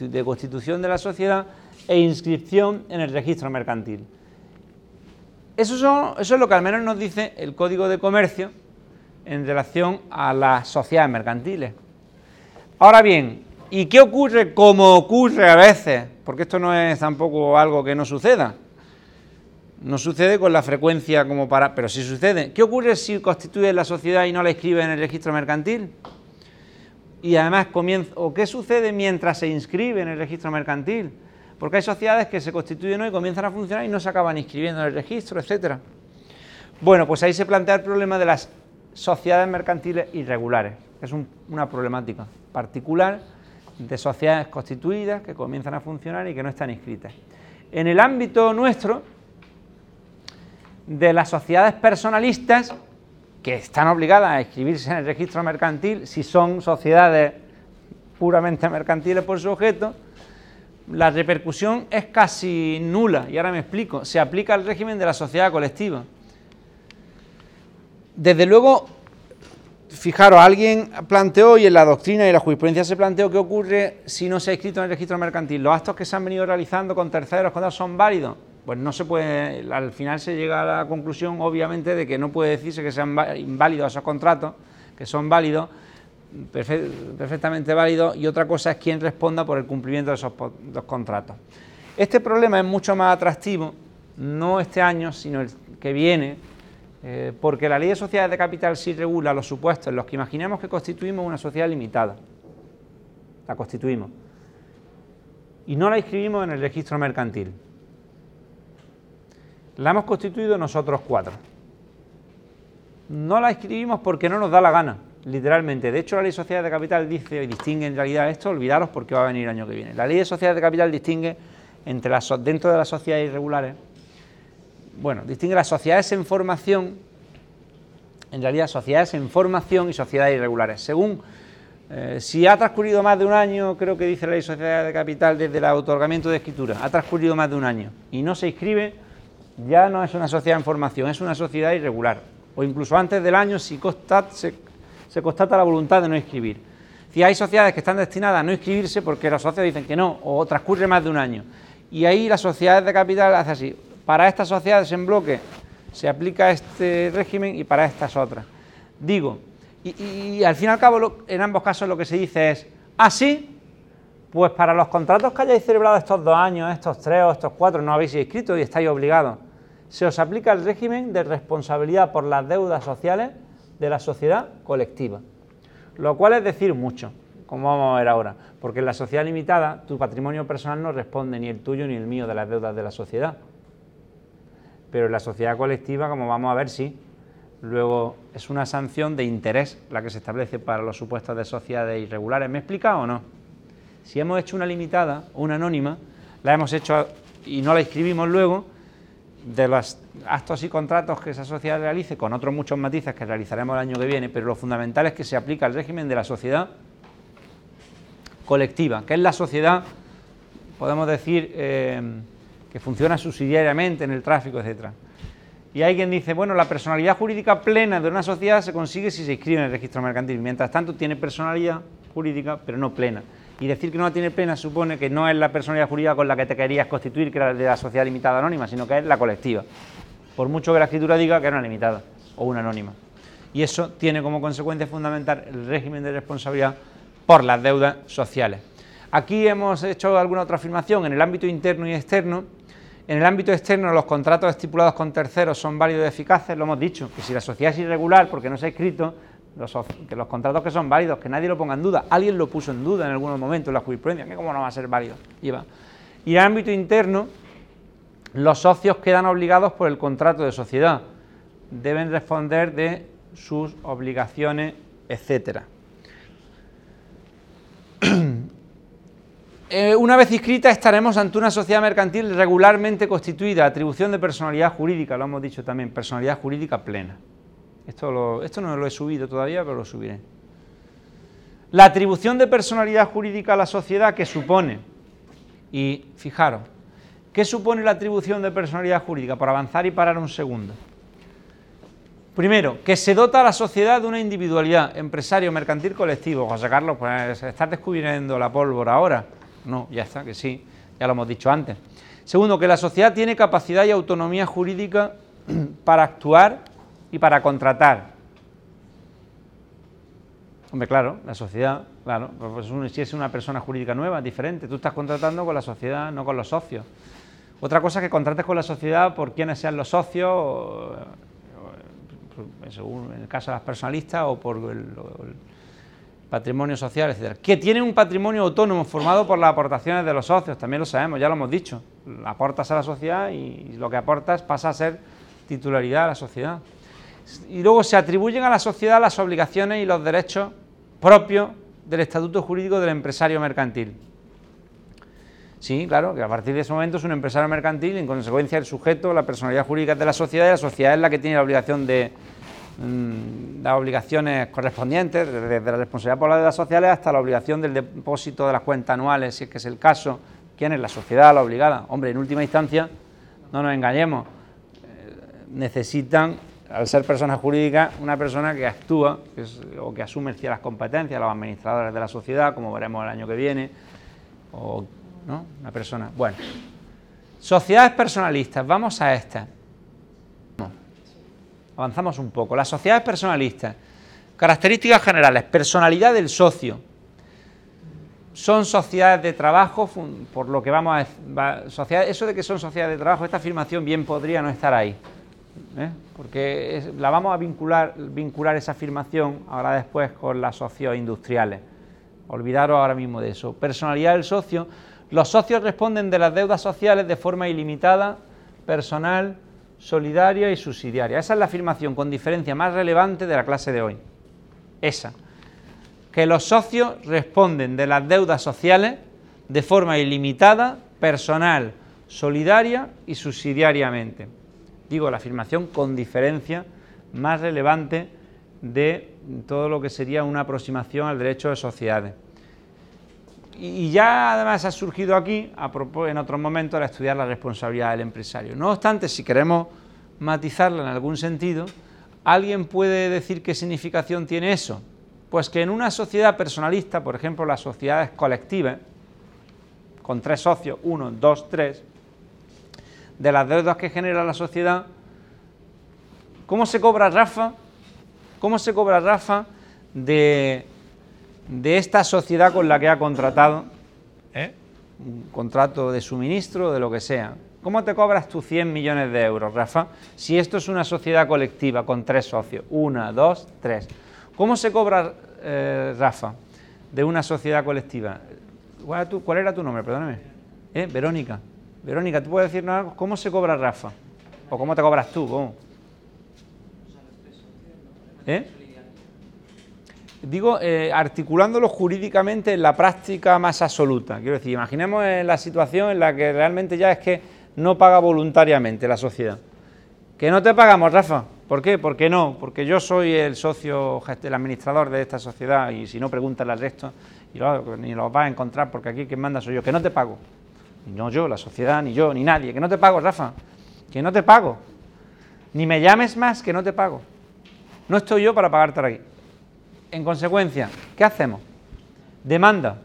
de constitución de la sociedad e inscripción en el registro mercantil. Eso, eso es lo que al menos nos dice el Código de Comercio, en relación a las sociedades mercantiles. Ahora bien, ¿y qué ocurre como ocurre a veces? Porque esto no es tampoco algo que no suceda. No sucede con la frecuencia como para... Pero sí sucede. ¿Qué ocurre si constituye la sociedad y no la inscribe en el registro mercantil? Y además, comienza, ¿o qué sucede mientras se inscribe en el registro mercantil? Porque hay sociedades que se constituyen hoy, comienzan a funcionar y no se acaban inscribiendo en el registro, etcétera. Bueno, pues ahí se plantea el problema de las sociedades mercantiles irregulares. Es una problemática particular de sociedades constituidas que comienzan a funcionar y que no están inscritas. En el ámbito nuestro, de las sociedades personalistas, que están obligadas a inscribirse en el registro mercantil si son sociedades puramente mercantiles por su objeto, la repercusión es casi nula, y ahora me explico, se aplica el régimen de la sociedad colectiva. Desde luego, fijaros, alguien planteó y en la doctrina y la jurisprudencia se planteó qué ocurre si no se ha escrito en el registro mercantil. ¿Los actos que se han venido realizando con terceros son válidos? Pues no se puede, al final se llega a la conclusión, obviamente, de que no puede decirse que sean inválidos esos contratos, que son válidos, perfectamente válidos, y otra cosa es quién responda por el cumplimiento de esos dos contratos. Este problema es mucho más atractivo, no este año, sino el que viene, eh, porque la ley de sociedades de capital sí regula los supuestos en los que imaginemos que constituimos una sociedad limitada. La constituimos. Y no la inscribimos en el registro mercantil. La hemos constituido nosotros cuatro. No la inscribimos porque no nos da la gana, literalmente. De hecho, la ley de sociedades de capital dice y distingue en realidad esto, olvidaros porque va a venir el año que viene. La ley de sociedades de capital distingue entre las, dentro de las sociedades irregulares bueno, distingue las sociedades en formación, en realidad sociedades en formación y sociedades irregulares. Según eh, si ha transcurrido más de un año, creo que dice la ley de sociedad de capital desde el otorgamiento de escritura, ha transcurrido más de un año y no se inscribe, ya no es una sociedad en formación, es una sociedad irregular. O incluso antes del año, si se, se constata la voluntad de no inscribir. Si hay sociedades que están destinadas a no inscribirse porque los socios dicen que no, o transcurre más de un año. Y ahí las sociedades de capital hacen así, para estas sociedades en bloque se aplica este régimen y para estas otras. Digo, y, al fin y al cabo en ambos casos lo que se dice es, así, Pues para los contratos que hayáis celebrado estos dos años, estos tres o estos cuatro, no habéis inscrito y estáis obligados, se os aplica el régimen de responsabilidad por las deudas sociales de la sociedad colectiva. Lo cual es decir mucho, como vamos a ver ahora, porque en la sociedad limitada tu patrimonio personal no responde ni el tuyo ni el mío de las deudas de la sociedad. Pero en la sociedad colectiva, como vamos a ver, sí. Luego es una sanción de interés la que se establece para los supuestos de sociedades irregulares. ¿Me he explicado o no? Si hemos hecho una limitada o una anónima, la hemos hecho y no la inscribimos luego, de los actos y contratos que esa sociedad realice, con otros muchos matices que realizaremos el año que viene, pero lo fundamental es que se aplica el régimen de la sociedad colectiva, que es la sociedad, podemos decir, eh, que funciona subsidiariamente en el tráfico, etc. Y hay quien dice, bueno, la personalidad jurídica plena de una sociedad se consigue si se inscribe en el registro mercantil. Mientras tanto, tiene personalidad jurídica, pero no plena. Y decir que no la tiene plena supone que no es la personalidad jurídica con la que te querías constituir, que era de la sociedad limitada anónima, sino que es la colectiva. Por mucho que la escritura diga que era una limitada o una anónima. Y eso tiene como consecuencia fundamental el régimen de responsabilidad por las deudas sociales. Aquí hemos hecho alguna otra afirmación en el ámbito interno y externo. En el ámbito externo, los contratos estipulados con terceros son válidos y eficaces, lo hemos dicho, que si la sociedad es irregular porque no se ha escrito, que los contratos que son válidos, que nadie lo ponga en duda, alguien lo puso en duda en algunos momentos en la jurisprudencia, que cómo no va a ser válido. Y en el ámbito interno, los socios quedan obligados por el contrato de sociedad, deben responder de sus obligaciones, etcétera. Eh, una vez inscrita estaremos ante una sociedad mercantil regularmente constituida, atribución de personalidad jurídica, lo hemos dicho también, personalidad jurídica plena. Esto, esto no lo he subido todavía, pero lo subiré. La atribución de personalidad jurídica a la sociedad que supone, y fijaros, ¿qué supone la atribución de personalidad jurídica? Por avanzar y parar un segundo. Primero, que se dota a la sociedad de una individualidad, empresario, mercantil, colectivo. José Carlos, pues estás descubriendo la pólvora ahora. No, ya está, que sí, ya lo hemos dicho antes. Segundo, que la sociedad tiene capacidad y autonomía jurídica para actuar y para contratar. Hombre, claro, la sociedad, claro, pues si es una persona jurídica nueva, diferente, tú estás contratando con la sociedad, no con los socios. Otra cosa es que contrates con la sociedad por quienes sean los socios, según en el caso de las personalistas o por el, patrimonio social, etcétera, que tiene un patrimonio autónomo formado por las aportaciones de los socios, también lo sabemos, ya lo hemos dicho, aportas a la sociedad y lo que aportas pasa a ser titularidad a la sociedad y luego se atribuyen a la sociedad las obligaciones y los derechos propios del estatuto jurídico del empresario mercantil. Sí, claro, que a partir de ese momento es un empresario mercantil y en consecuencia el sujeto, la personalidad jurídica de la sociedad y la sociedad es la que tiene la obligación de mm, las obligaciones correspondientes, desde la responsabilidad por las deudas sociales hasta la obligación del depósito de las cuentas anuales, si es que es el caso. ¿Quién es la sociedad la obligada? Hombre, en última instancia, no nos engañemos, eh, necesitan al ser persona jurídica, una persona que actúa o que asume ciertas competencias, los administradores de la sociedad, como veremos el año que viene, o ¿no? una persona. Bueno, sociedades personalistas, vamos a estas. Avanzamos un poco. Las sociedades personalistas, características generales, personalidad del socio. Son sociedades de trabajo, por lo que vamos a... Eso de que son sociedades de trabajo, esta afirmación bien podría no estar ahí. ¿Eh? porque la vamos a vincular, vincular esa afirmación ahora después con las socios industriales. Olvidaros ahora mismo de eso. Personalidad del socio. Los socios responden de las deudas sociales de forma ilimitada, personal, solidaria y subsidiaria. Esa es la afirmación con diferencia más relevante de la clase de hoy. Esa. Que los socios responden de las deudas sociales de forma ilimitada, personal, solidaria y subsidiariamente digo, la afirmación con diferencia más relevante de todo lo que sería una aproximación al derecho de sociedades. Y ya además ha surgido aquí, a en otros momentos, al estudiar la responsabilidad del empresario. No obstante, si queremos matizarla en algún sentido, ¿alguien puede decir qué significación tiene eso? Pues que en una sociedad personalista, por ejemplo las sociedades colectivas, con tres socios, uno, dos, tres, de las deudas que genera la sociedad. ¿Cómo se cobra Rafa? ¿Cómo se cobra Rafa de, de esta sociedad con la que ha contratado ¿eh? un contrato de suministro, de lo que sea. ¿Cómo te cobras tus 100 millones de euros, Rafa? Si esto es una sociedad colectiva con tres socios, una, dos, tres. ¿Cómo se cobra, eh, Rafa, de una sociedad colectiva? ¿Cuál era tu nombre? Perdóname. ¿Eh? Verónica. Verónica, ¿tú puedes decirnos algo? ¿Cómo se cobra Rafa? ¿O cómo te cobras tú? ¿Cómo? ¿Eh? Digo, eh, articulándolo jurídicamente en la práctica más absoluta. Quiero decir, imaginemos la situación en la que realmente ya es que no paga voluntariamente la sociedad. Que no te pagamos, Rafa. ¿Por qué? Porque no, porque yo soy el socio, el administrador de esta sociedad y si no, pregúntale al resto y ni lo vas a encontrar porque aquí quien manda soy yo, que no te pago. No yo, la sociedad, ni yo, ni nadie, que no te pago, Rafa, que no te pago. Ni me llames más, que no te pago. No estoy yo para pagarte aquí. En consecuencia, ¿qué hacemos? Demanda.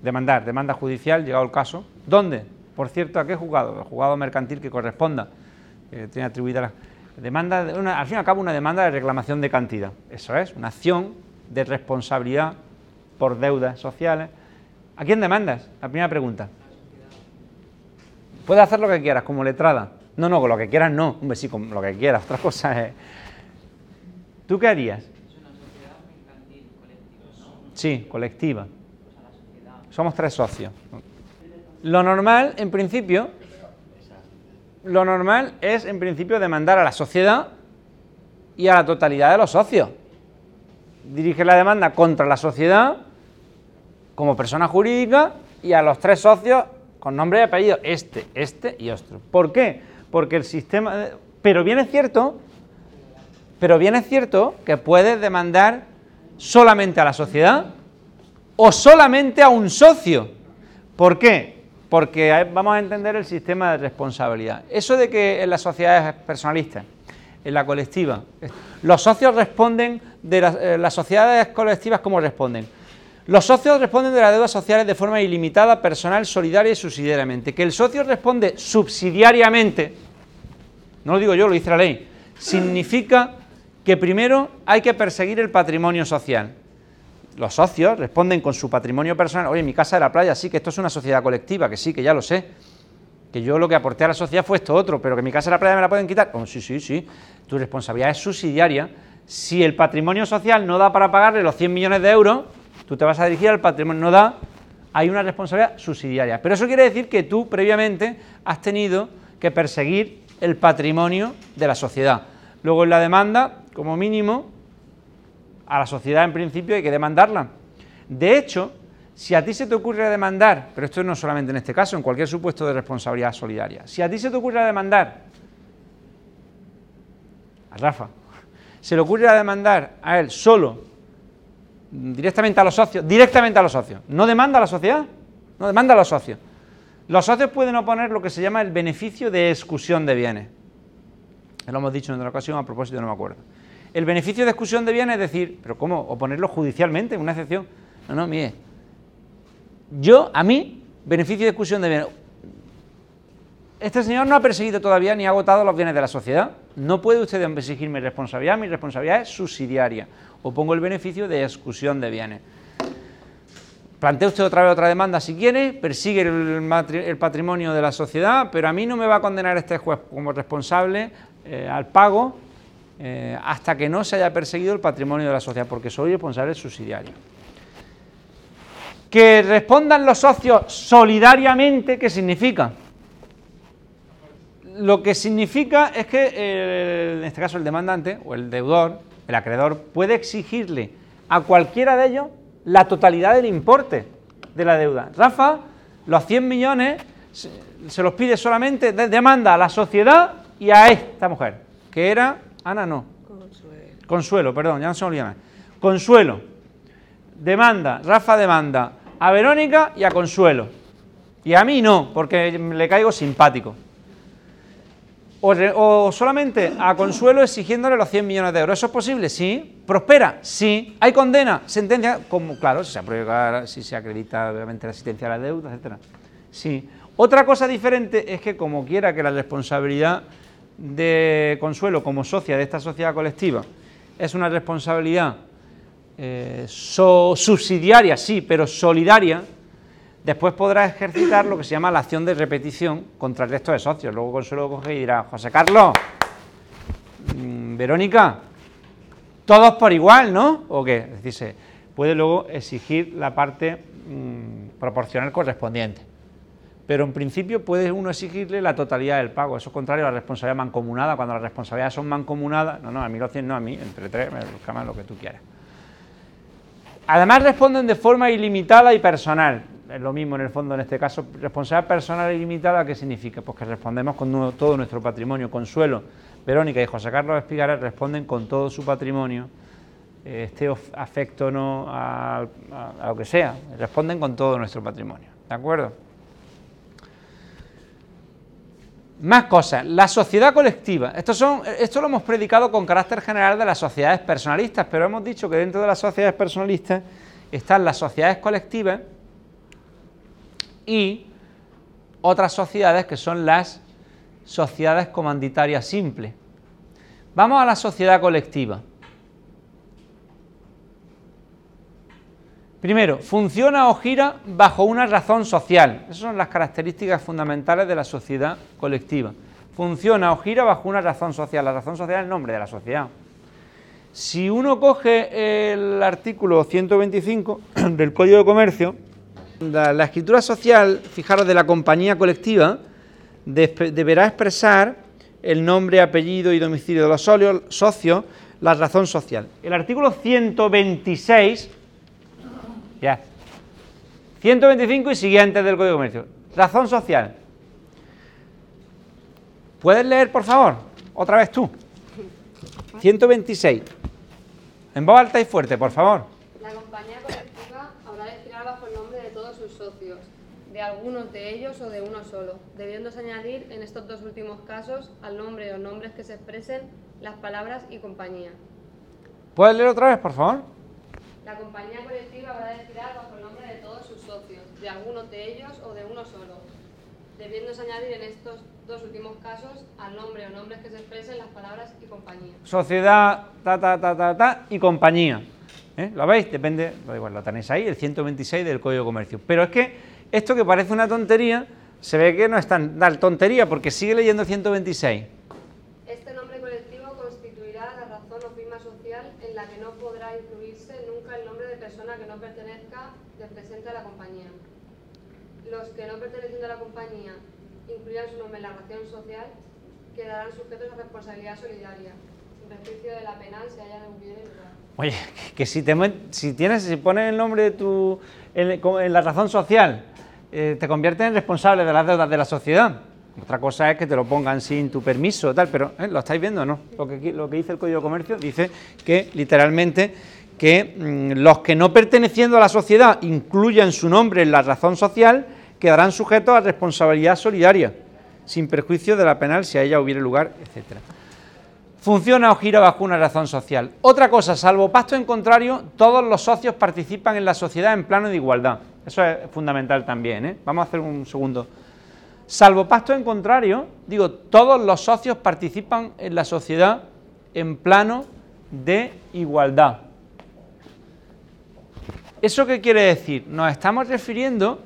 Demandar, demanda judicial, llegado el caso. ¿Dónde? Por cierto, ¿a qué juzgado? El juzgado mercantil que corresponda. tiene atribuida la demanda, al fin y al cabo, una demanda de reclamación de cantidad. Eso es, una acción de responsabilidad por deudas sociales. ¿A quién demandas? La primera pregunta. Puedes hacer lo que quieras, como letrada. No, no, con lo que quieras no. Un sí, con lo que quieras. Otra cosa es. ¿Tú qué harías? Sí, colectiva. Somos tres socios. Lo normal, en principio, lo normal es, en principio, demandar a la sociedad y a la totalidad de los socios. Dirige la demanda contra la sociedad como persona jurídica y a los tres socios con nombre y apellido, este, este y otro. ¿Por qué? Porque el sistema... Pero bien es cierto, pero bien es cierto que puedes demandar solamente a la sociedad o solamente a un socio. ¿Por qué? Porque vamos a entender el sistema de responsabilidad. Eso de que en las sociedades personalistas, en la colectiva, los socios responden de las, eh, las sociedades colectivas, ¿cómo responden? Los socios responden de las deudas sociales de forma ilimitada, personal, solidaria y subsidiariamente. Que el socio responde subsidiariamente, no lo digo yo, lo dice la ley, significa que primero hay que perseguir el patrimonio social. Los socios responden con su patrimonio personal, oye, mi casa de la playa, sí, que esto es una sociedad colectiva, que sí, que ya lo sé, que yo lo que aporté a la sociedad fue esto otro, pero que mi casa de la playa me la pueden quitar. Oh, sí, sí, sí, tu responsabilidad es subsidiaria. Si el patrimonio social no da para pagarle los 100 millones de euros, tú te vas a dirigir al patrimonio, no da, hay una responsabilidad subsidiaria. Pero eso quiere decir que tú previamente has tenido que perseguir el patrimonio de la sociedad. Luego en la demanda, como mínimo, a la sociedad en principio hay que demandarla. De hecho, si a ti se te ocurre demandar, pero esto no solamente en este caso, en cualquier supuesto de responsabilidad solidaria, si a ti se te ocurre demandar a Rafa, se le ocurre demandar a él solo directamente a los socios, directamente a los socios. No demanda a la sociedad, no demanda a los socios. Los socios pueden oponer lo que se llama el beneficio de exclusión de bienes. Lo hemos dicho en otra ocasión, a propósito, no me acuerdo. El beneficio de exclusión de bienes es decir, pero ¿cómo? Oponerlo judicialmente, una excepción. No, no, mire. Yo, a mí, beneficio de exclusión de bienes. Este señor no ha perseguido todavía ni ha agotado los bienes de la sociedad. No puede usted exigirme responsabilidad, mi responsabilidad es subsidiaria o pongo el beneficio de exclusión de bienes. Plantee usted otra vez otra demanda si quiere, persigue el, patrimonio de la sociedad, pero a mí no me va a condenar este juez como responsable eh, al pago eh, hasta que no se haya perseguido el patrimonio de la sociedad, porque soy responsable subsidiario. Que respondan los socios solidariamente, ¿qué significa? Lo que significa es que, eh, en este caso, el demandante o el deudor el acreedor puede exigirle a cualquiera de ellos la totalidad del importe de la deuda. Rafa, los 100 millones se, los pide solamente, demanda a la sociedad y a esta mujer, que era, Ana no. Consuelo. Consuelo, perdón, ya no se me olvida Consuelo. Demanda, Rafa demanda a Verónica y a Consuelo. Y a mí no, porque le caigo simpático o, solamente a Consuelo exigiéndole los 100 millones de euros. ¿Eso es posible? Sí. ¿Prospera? Sí. ¿Hay condena? ¿Sentencia? Como, claro, si se, aprueba, si se acredita obviamente la asistencia a la deuda, etcétera. Sí. Otra cosa diferente es que como quiera que la responsabilidad de Consuelo como socia de esta sociedad colectiva es una responsabilidad eh, subsidiaria, sí, pero solidaria, Después podrá ejercitar lo que se llama la acción de repetición contra el resto de socios. Luego Consuelo coge y dirá, José Carlos, mm, Verónica, todos por igual, ¿no? ¿O qué? Decir, puede luego exigir la parte mm, proporcional correspondiente. Pero en principio puede uno exigirle la totalidad del pago. Eso es contrario a la responsabilidad mancomunada. Cuando las responsabilidades son mancomunadas, no, no, a mí lo hacen, no a mí, entre tres, me buscan lo que tú quieras. Además responden de forma ilimitada y personal. Es lo mismo en el fondo en este caso. Responsabilidad personal ilimitada, ¿qué significa? Pues que respondemos con todo nuestro patrimonio. Consuelo, Verónica y José Carlos Espigares responden con todo su patrimonio, este afecto no a, a lo que sea, responden con todo nuestro patrimonio. ¿De acuerdo? Más cosas. La sociedad colectiva. Esto, son, esto lo hemos predicado con carácter general de las sociedades personalistas, pero hemos dicho que dentro de las sociedades personalistas están las sociedades colectivas y otras sociedades que son las sociedades comanditarias simples. Vamos a la sociedad colectiva. Primero, funciona o gira bajo una razón social. Esas son las características fundamentales de la sociedad colectiva. Funciona o gira bajo una razón social. La razón social es el nombre de la sociedad. Si uno coge el artículo 125 del Código de Comercio, la, escritura social, fijaros, de la compañía colectiva, deberá expresar el nombre, apellido y domicilio de los socios, la razón social. El artículo 126 ya. 125 y siguientes del Código de Comercio. Razón social. ¿Puedes leer, por favor? Otra vez tú. 126. En voz alta y fuerte, por favor. La compañía colectiva habrá de girar bajo el nombre de todos sus socios, de algunos de ellos o de uno solo, debiéndose añadir en estos dos últimos casos al nombre o nombres que se expresen las palabras y compañía. ¿Puedes leer otra vez, por favor? La compañía colectiva habrá de girar bajo el nombre de todos sus socios, de algunos de ellos o de uno solo, debiéndose añadir en estos dos últimos casos al nombre o nombres que se expresen las palabras y compañía. Sociedad, ta, ta, ta, ta, ta, y compañía. ¿Eh? ¿Lo veis? Depende, igual, lo tenéis ahí, el 126 del Código de Comercio. Pero es que esto que parece una tontería, se ve que no es tan tontería, porque sigue leyendo el 126. Este nombre colectivo constituirá la razón o firma social en la que no podrá incluirse nunca el nombre de persona que no pertenezca del presente a la compañía. Los que no perteneciendo a la compañía incluyan su nombre en la razón social quedarán sujetos a responsabilidad solidaria, sin perjuicio de la penal si haya hubiera lugar. Oye, que si, te, si tienes, si pones el nombre de tu, en, la razón social, eh, te conviertes en responsable de las deudas de la sociedad. Otra cosa es que te lo pongan sin tu permiso, tal, pero ¿eh? lo estáis viendo, ¿no? Lo que, dice el Código de Comercio dice que literalmente que mm, los que no perteneciendo a la sociedad incluyan su nombre en la razón social quedarán sujetos a responsabilidad solidaria, sin perjuicio de la penal si a ella hubiere lugar, etc. Funciona o gira bajo una razón social. Otra cosa, salvo pacto en contrario, todos los socios participan en la sociedad en plano de igualdad. Eso es fundamental también. ¿eh? Vamos a hacer un segundo Salvo pacto en contrario, digo, todos los socios participan en la sociedad en plano de igualdad. ¿Eso qué quiere decir? Nos estamos refiriendo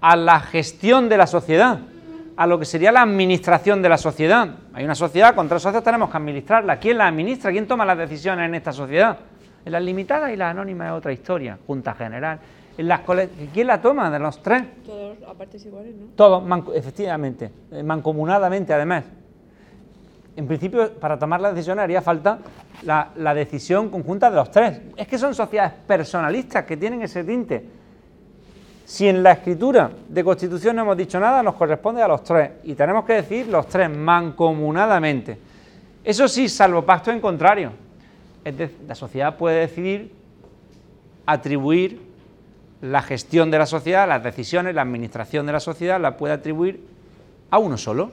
a la gestión de la sociedad, a lo que sería la administración de la sociedad. Hay una sociedad, con tres socios tenemos que administrarla. ¿Quién la administra? ¿Quién toma las decisiones en esta sociedad? En las limitadas y las anónimas es otra historia, Junta General. ¿Quién la toma de los tres? Todos a partes iguales, ¿no? Todos, efectivamente, eh, mancomunadamente además. En principio, para tomar la decisión haría falta la, la, decisión conjunta de los tres. Es que son sociedades personalistas que tienen ese tinte. Si en la escritura de constitución no hemos dicho nada, nos corresponde a los tres. Y tenemos que decir los tres mancomunadamente. Eso sí, salvo pacto en contrario. Es decir, la sociedad puede decidir atribuir la gestión de la sociedad, las decisiones, la administración de la sociedad la puede atribuir a uno solo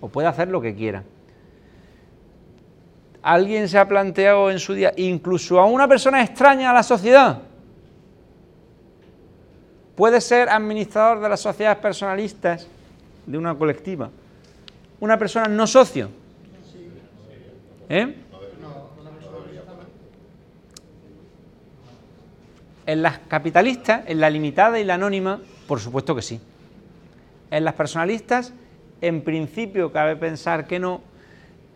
o puede hacer lo que quiera. ¿Alguien se ha planteado en su día, incluso a una persona extraña a la sociedad? ¿Puede ser administrador de las sociedades personalistas de una colectiva? ¿Una persona no socio? ¿Eh? En las capitalistas, en la limitada y la anónima, por supuesto que sí. En las personalistas, en principio cabe pensar que no,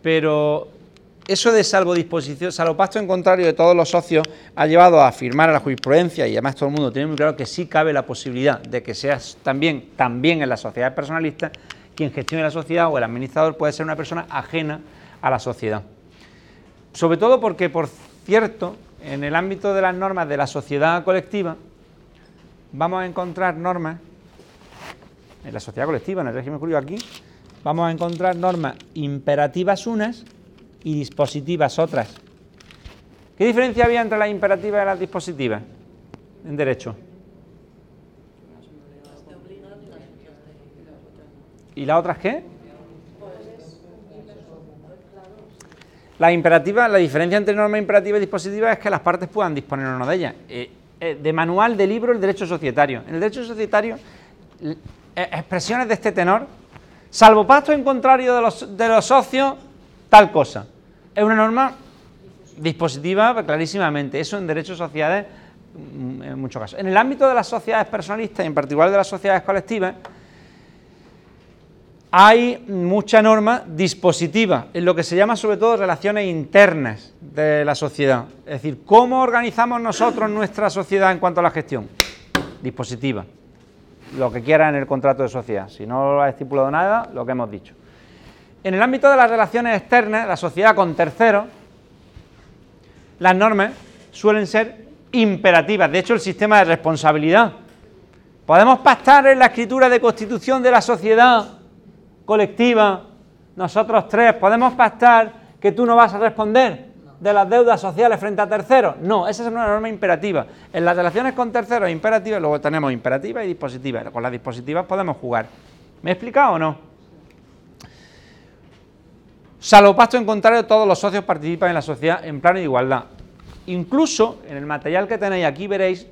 pero eso de salvo disposición, salvo pasto en contrario de todos los socios, ha llevado a afirmar a la jurisprudencia y además todo el mundo tiene muy claro que sí cabe la posibilidad de que seas también, también en las sociedades personalistas quien gestione la sociedad o el administrador puede ser una persona ajena a la sociedad. Sobre todo porque, por cierto, en el ámbito de las normas de la sociedad colectiva, vamos a encontrar normas, en la sociedad colectiva, en el régimen jurídico aquí, vamos a encontrar normas imperativas unas y dispositivas otras. ¿Qué diferencia había entre las imperativas y las dispositivas en derecho? ¿Y las otras qué? La imperativa, la diferencia entre norma imperativa y dispositiva es que las partes puedan disponer o no de ellas. Eh, eh, de manual de libro el derecho societario. En el derecho societario, eh, expresiones de este tenor, salvo pacto en contrario de los, de los socios, tal cosa. Es una norma dispositiva clarísimamente. Eso en derecho sociales, mm, en muchos casos. En el ámbito de las sociedades personalistas y en particular de las sociedades colectivas, hay mucha norma dispositiva, en lo que se llama sobre todo relaciones internas de la sociedad. Es decir, ¿cómo organizamos nosotros nuestra sociedad en cuanto a la gestión? Dispositiva. Lo que quiera en el contrato de sociedad. Si no lo ha estipulado nada, lo que hemos dicho. En el ámbito de las relaciones externas, la sociedad con terceros, las normas suelen ser imperativas. De hecho, el sistema de responsabilidad. Podemos pactar en la escritura de constitución de la sociedad colectiva, nosotros tres, ¿podemos pactar que tú no vas a responder de las deudas sociales frente a terceros? No, esa es una norma imperativa. En las relaciones con terceros imperativas, luego tenemos imperativa y dispositiva. Con las dispositivas podemos jugar. ¿Me he explicado o no? Salvo pacto en contrario, todos los socios participan en la sociedad en plano de igualdad. Incluso en el material que tenéis aquí veréis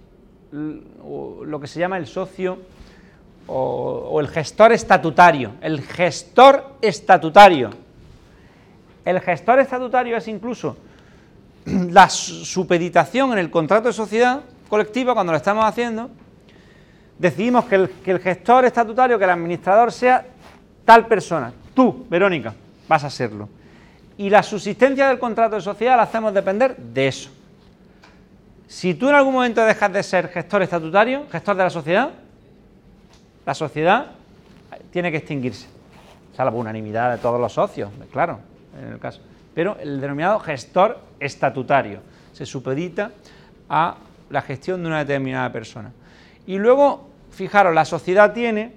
lo que se llama el socio o, el gestor estatutario. El gestor estatutario. El gestor estatutario es incluso la supeditación en el contrato de sociedad colectiva cuando lo estamos haciendo. Decidimos que el gestor estatutario, que el administrador sea tal persona. Tú, Verónica, vas a serlo. Y la subsistencia del contrato de sociedad la hacemos depender de eso. Si tú en algún momento dejas de ser gestor estatutario, gestor de la sociedad, la sociedad tiene que extinguirse, salvo unanimidad de todos los socios, claro, en el caso. Pero el denominado gestor estatutario se supedita a la gestión de una determinada persona. Y luego, fijaros, la sociedad tiene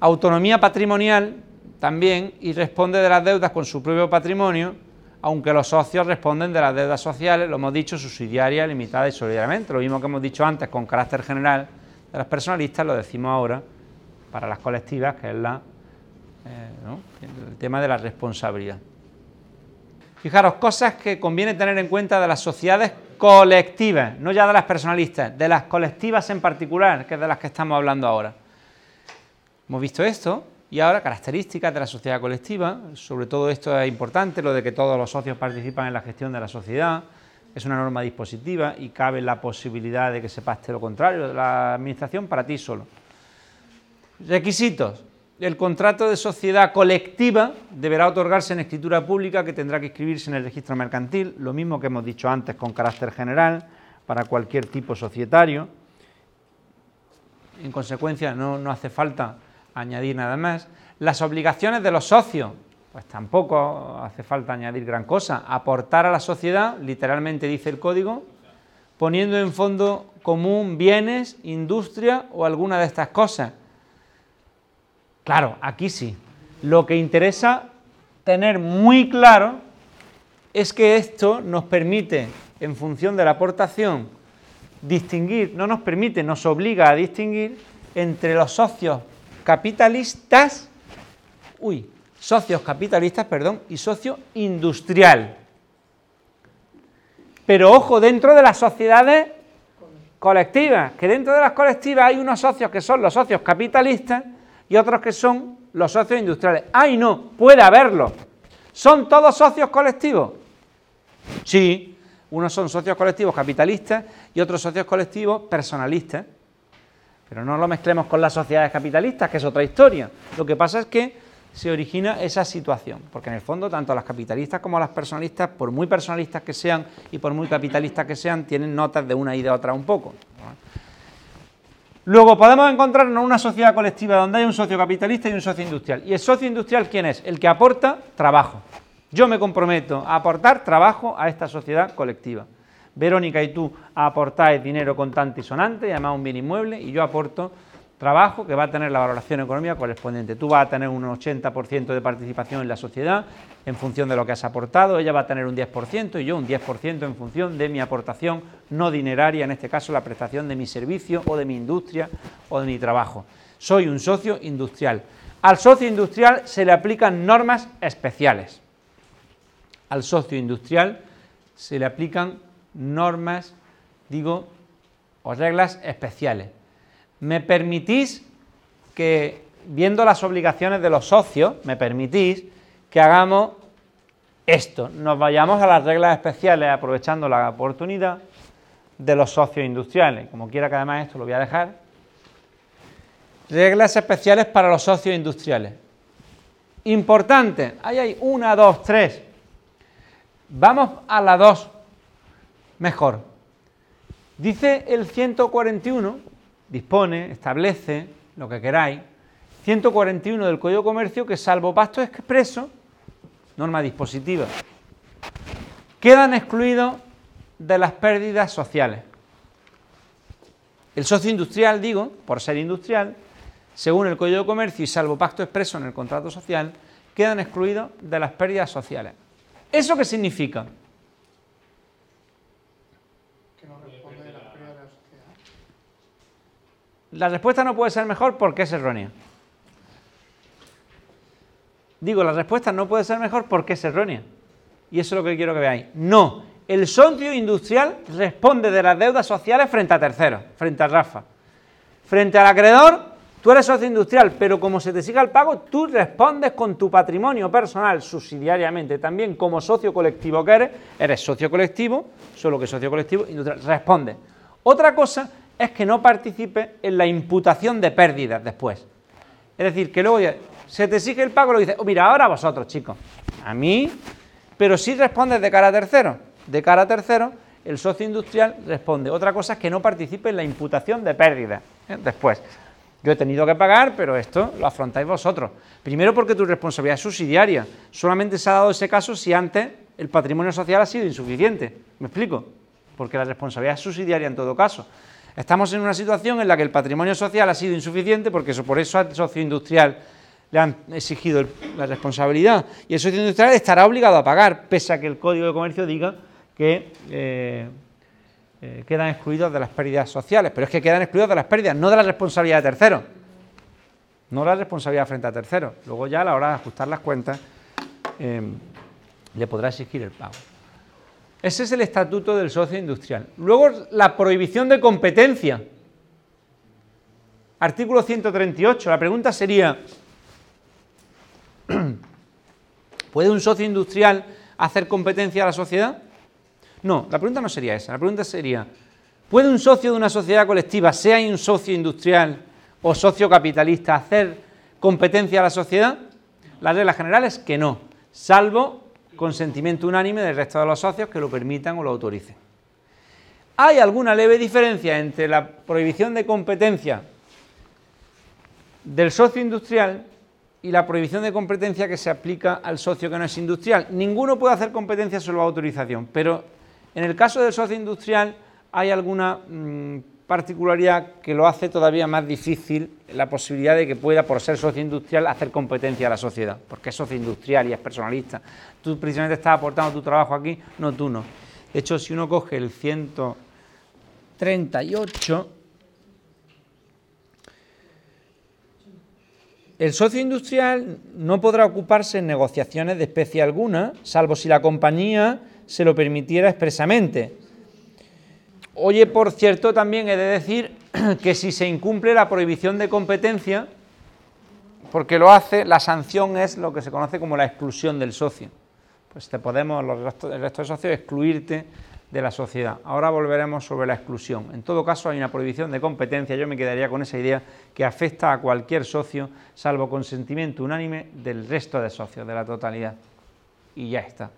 autonomía patrimonial también y responde de las deudas con su propio patrimonio, aunque los socios responden de las deudas sociales, lo hemos dicho, subsidiaria, limitada y solidariamente. Lo mismo que hemos dicho antes con carácter general de las personalistas, lo decimos ahora para las colectivas, que es la, eh, el tema de la responsabilidad. Fijaros, cosas que conviene tener en cuenta de las sociedades colectivas, no ya de las personalistas, de las colectivas en particular, que es de las que estamos hablando ahora. Hemos visto esto y ahora características de la sociedad colectiva, sobre todo esto es importante, lo de que todos los socios participan en la gestión de la sociedad, es una norma dispositiva y cabe la posibilidad de que se pacte lo contrario de la administración para ti solo. Requisitos. El contrato de sociedad colectiva deberá otorgarse en escritura pública que tendrá que escribirse en el registro mercantil, lo mismo que hemos dicho antes con carácter general para cualquier tipo societario. En consecuencia, no, no hace falta añadir nada más. Las obligaciones de los socios, pues tampoco hace falta añadir gran cosa. Aportar a la sociedad, literalmente dice el código, poniendo en fondo común bienes, industria o alguna de estas cosas. Claro, aquí sí. Lo que interesa tener muy claro es que esto nos permite, en función de la aportación, distinguir, no nos permite, nos obliga a distinguir entre los socios capitalistas, uy, socios capitalistas, perdón, y socio industrial. Pero ojo, dentro de las sociedades colectivas, que dentro de las colectivas hay unos socios que son los socios capitalistas y otros que son los socios industriales. ¡Ay, no! Puede haberlo. ¿Son todos socios colectivos? Sí. Unos son socios colectivos capitalistas y otros socios colectivos personalistas. Pero no lo mezclemos con las sociedades capitalistas, que es otra historia. Lo que pasa es que se origina esa situación, porque en el fondo tanto las capitalistas como las personalistas, por muy personalistas que sean y por muy capitalistas que sean, tienen notas de una y de otra un poco. Luego podemos encontrarnos en una sociedad colectiva donde hay un socio capitalista y un socio industrial. ¿Y el socio industrial quién es? El que aporta trabajo. Yo me comprometo a aportar trabajo a esta sociedad colectiva. Verónica y tú aportáis dinero contante y sonante, además un bien inmueble, y yo aporto trabajo que va a tener la valoración económica correspondiente. Tú vas a tener un 80% de participación en la sociedad en función de lo que has aportado, ella va a tener un 10% y yo un 10% en función de mi aportación no dineraria, en este caso la prestación de mi servicio o de mi industria o de mi trabajo. Soy un socio industrial. Al socio industrial se le aplican normas especiales. Al socio industrial se le aplican normas, digo, o reglas especiales me permitís que, viendo las obligaciones de los socios, me permitís que hagamos esto, nos vayamos a las reglas especiales aprovechando la oportunidad de los socios industriales. Como quiera que además esto lo voy a dejar. Reglas especiales para los socios industriales. Importante, ahí hay una, dos, tres. Vamos a la dos. Mejor. Dice el 141 dispone, establece, lo que queráis, 141 del Código de Comercio que salvo pacto expreso, norma dispositiva, quedan excluidos de las pérdidas sociales. El socio industrial, digo, por ser industrial, según el Código de Comercio y salvo pacto expreso en el contrato social, quedan excluidos de las pérdidas sociales. ¿Eso qué significa? La respuesta no puede ser mejor porque es errónea. Digo, la respuesta no puede ser mejor porque es errónea. Y eso es lo que quiero que veáis. No, el socio industrial responde de las deudas sociales frente a terceros, frente a Rafa. Frente al acreedor, tú eres socio industrial, pero como se te siga el pago, tú respondes con tu patrimonio personal subsidiariamente. También como socio colectivo que eres, eres socio colectivo, solo que socio colectivo industrial, responde. Otra cosa es que no participe en la imputación de pérdidas después. Es decir, que luego se te exige el pago y lo dices, oh, mira, ahora vosotros, chicos, a mí, pero si respondes de cara a tercero. De cara a tercero, el socio industrial responde. Otra cosa es que no participe en la imputación de pérdidas ¿eh? después. Yo he tenido que pagar, pero esto lo afrontáis vosotros. Primero porque tu responsabilidad es subsidiaria. Solamente se ha dado ese caso si antes el patrimonio social ha sido insuficiente. ¿Me explico? Porque la responsabilidad es subsidiaria en todo caso. Estamos en una situación en la que el patrimonio social ha sido insuficiente porque por eso al socio industrial le han exigido la responsabilidad y el socio industrial estará obligado a pagar, pese a que el Código de Comercio diga que eh, eh, quedan excluidos de las pérdidas sociales, pero es que quedan excluidos de las pérdidas, no de la responsabilidad de terceros, no de la responsabilidad frente a terceros. Luego ya a la hora de ajustar las cuentas eh, le podrá exigir el pago. Ese es el estatuto del socio industrial. Luego, la prohibición de competencia. Artículo 138. La pregunta sería, ¿puede un socio industrial hacer competencia a la sociedad? No, la pregunta no sería esa. La pregunta sería, ¿puede un socio de una sociedad colectiva, sea un socio industrial o socio capitalista, hacer competencia a la sociedad? La regla general es que no, salvo consentimiento unánime del resto de los socios que lo permitan o lo autoricen. Hay alguna leve diferencia entre la prohibición de competencia del socio industrial y la prohibición de competencia que se aplica al socio que no es industrial. Ninguno puede hacer competencia solo autorización, pero en el caso del socio industrial hay alguna mm, particularidad que lo hace todavía más difícil la posibilidad de que pueda, por ser socio industrial, hacer competencia a la sociedad, porque es socio industrial y es personalista. Tú precisamente estás aportando tu trabajo aquí, no tú no. De hecho, si uno coge el 138, el socio industrial no podrá ocuparse en negociaciones de especie alguna, salvo si la compañía se lo permitiera expresamente Oye, por cierto, también he de decir que si se incumple la prohibición de competencia, porque lo hace, la sanción es lo que se conoce como la exclusión del socio. Pues te podemos, los el resto de socios, excluirte de la sociedad. Ahora volveremos sobre la exclusión. En todo caso, hay una prohibición de competencia, yo me quedaría con esa idea que afecta a cualquier socio, salvo consentimiento unánime del resto de socios, de la totalidad. Y ya está.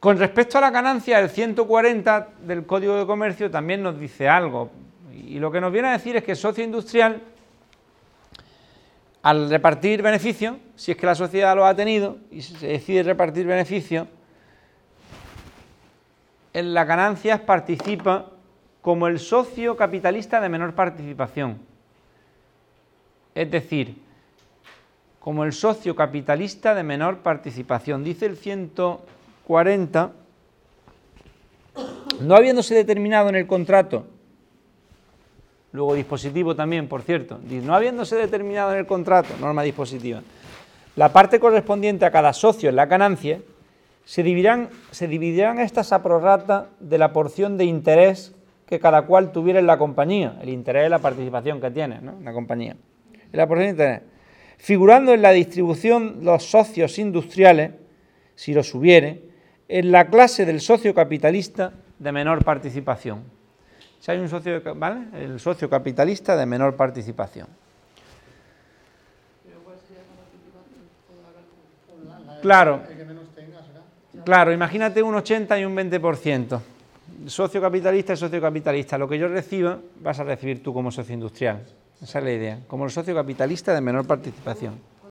Con respecto a la ganancia, el 140 del Código de Comercio también nos dice algo. Y lo que nos viene a decir es que el socio industrial, al repartir beneficios, si es que la sociedad lo ha tenido y se decide repartir beneficios, en las ganancias participa como el socio capitalista de menor participación. Es decir, como el socio capitalista de menor participación. Dice el 140, no habiéndose determinado en el contrato, luego dispositivo también, por cierto, no habiéndose determinado en el contrato, norma dispositiva, la parte correspondiente a cada socio en la ganancia, se dividirán, se dividirán estas a prorrata de la porción de interés que cada cual tuviera en la compañía. El interés es la participación que tiene ¿no? la compañía. la porción de interés. Figurando en la distribución los socios industriales, si los hubiere, en la clase del socio capitalista de menor participación. Si hay un socio, ¿vale? El socio capitalista de menor participación. Claro. Claro, imagínate un 80 y un 20%. Socio capitalista y socio capitalista. Lo que yo reciba, vas a recibir tú como socio industrial. Esa es la idea. Como el socio capitalista de menor participación.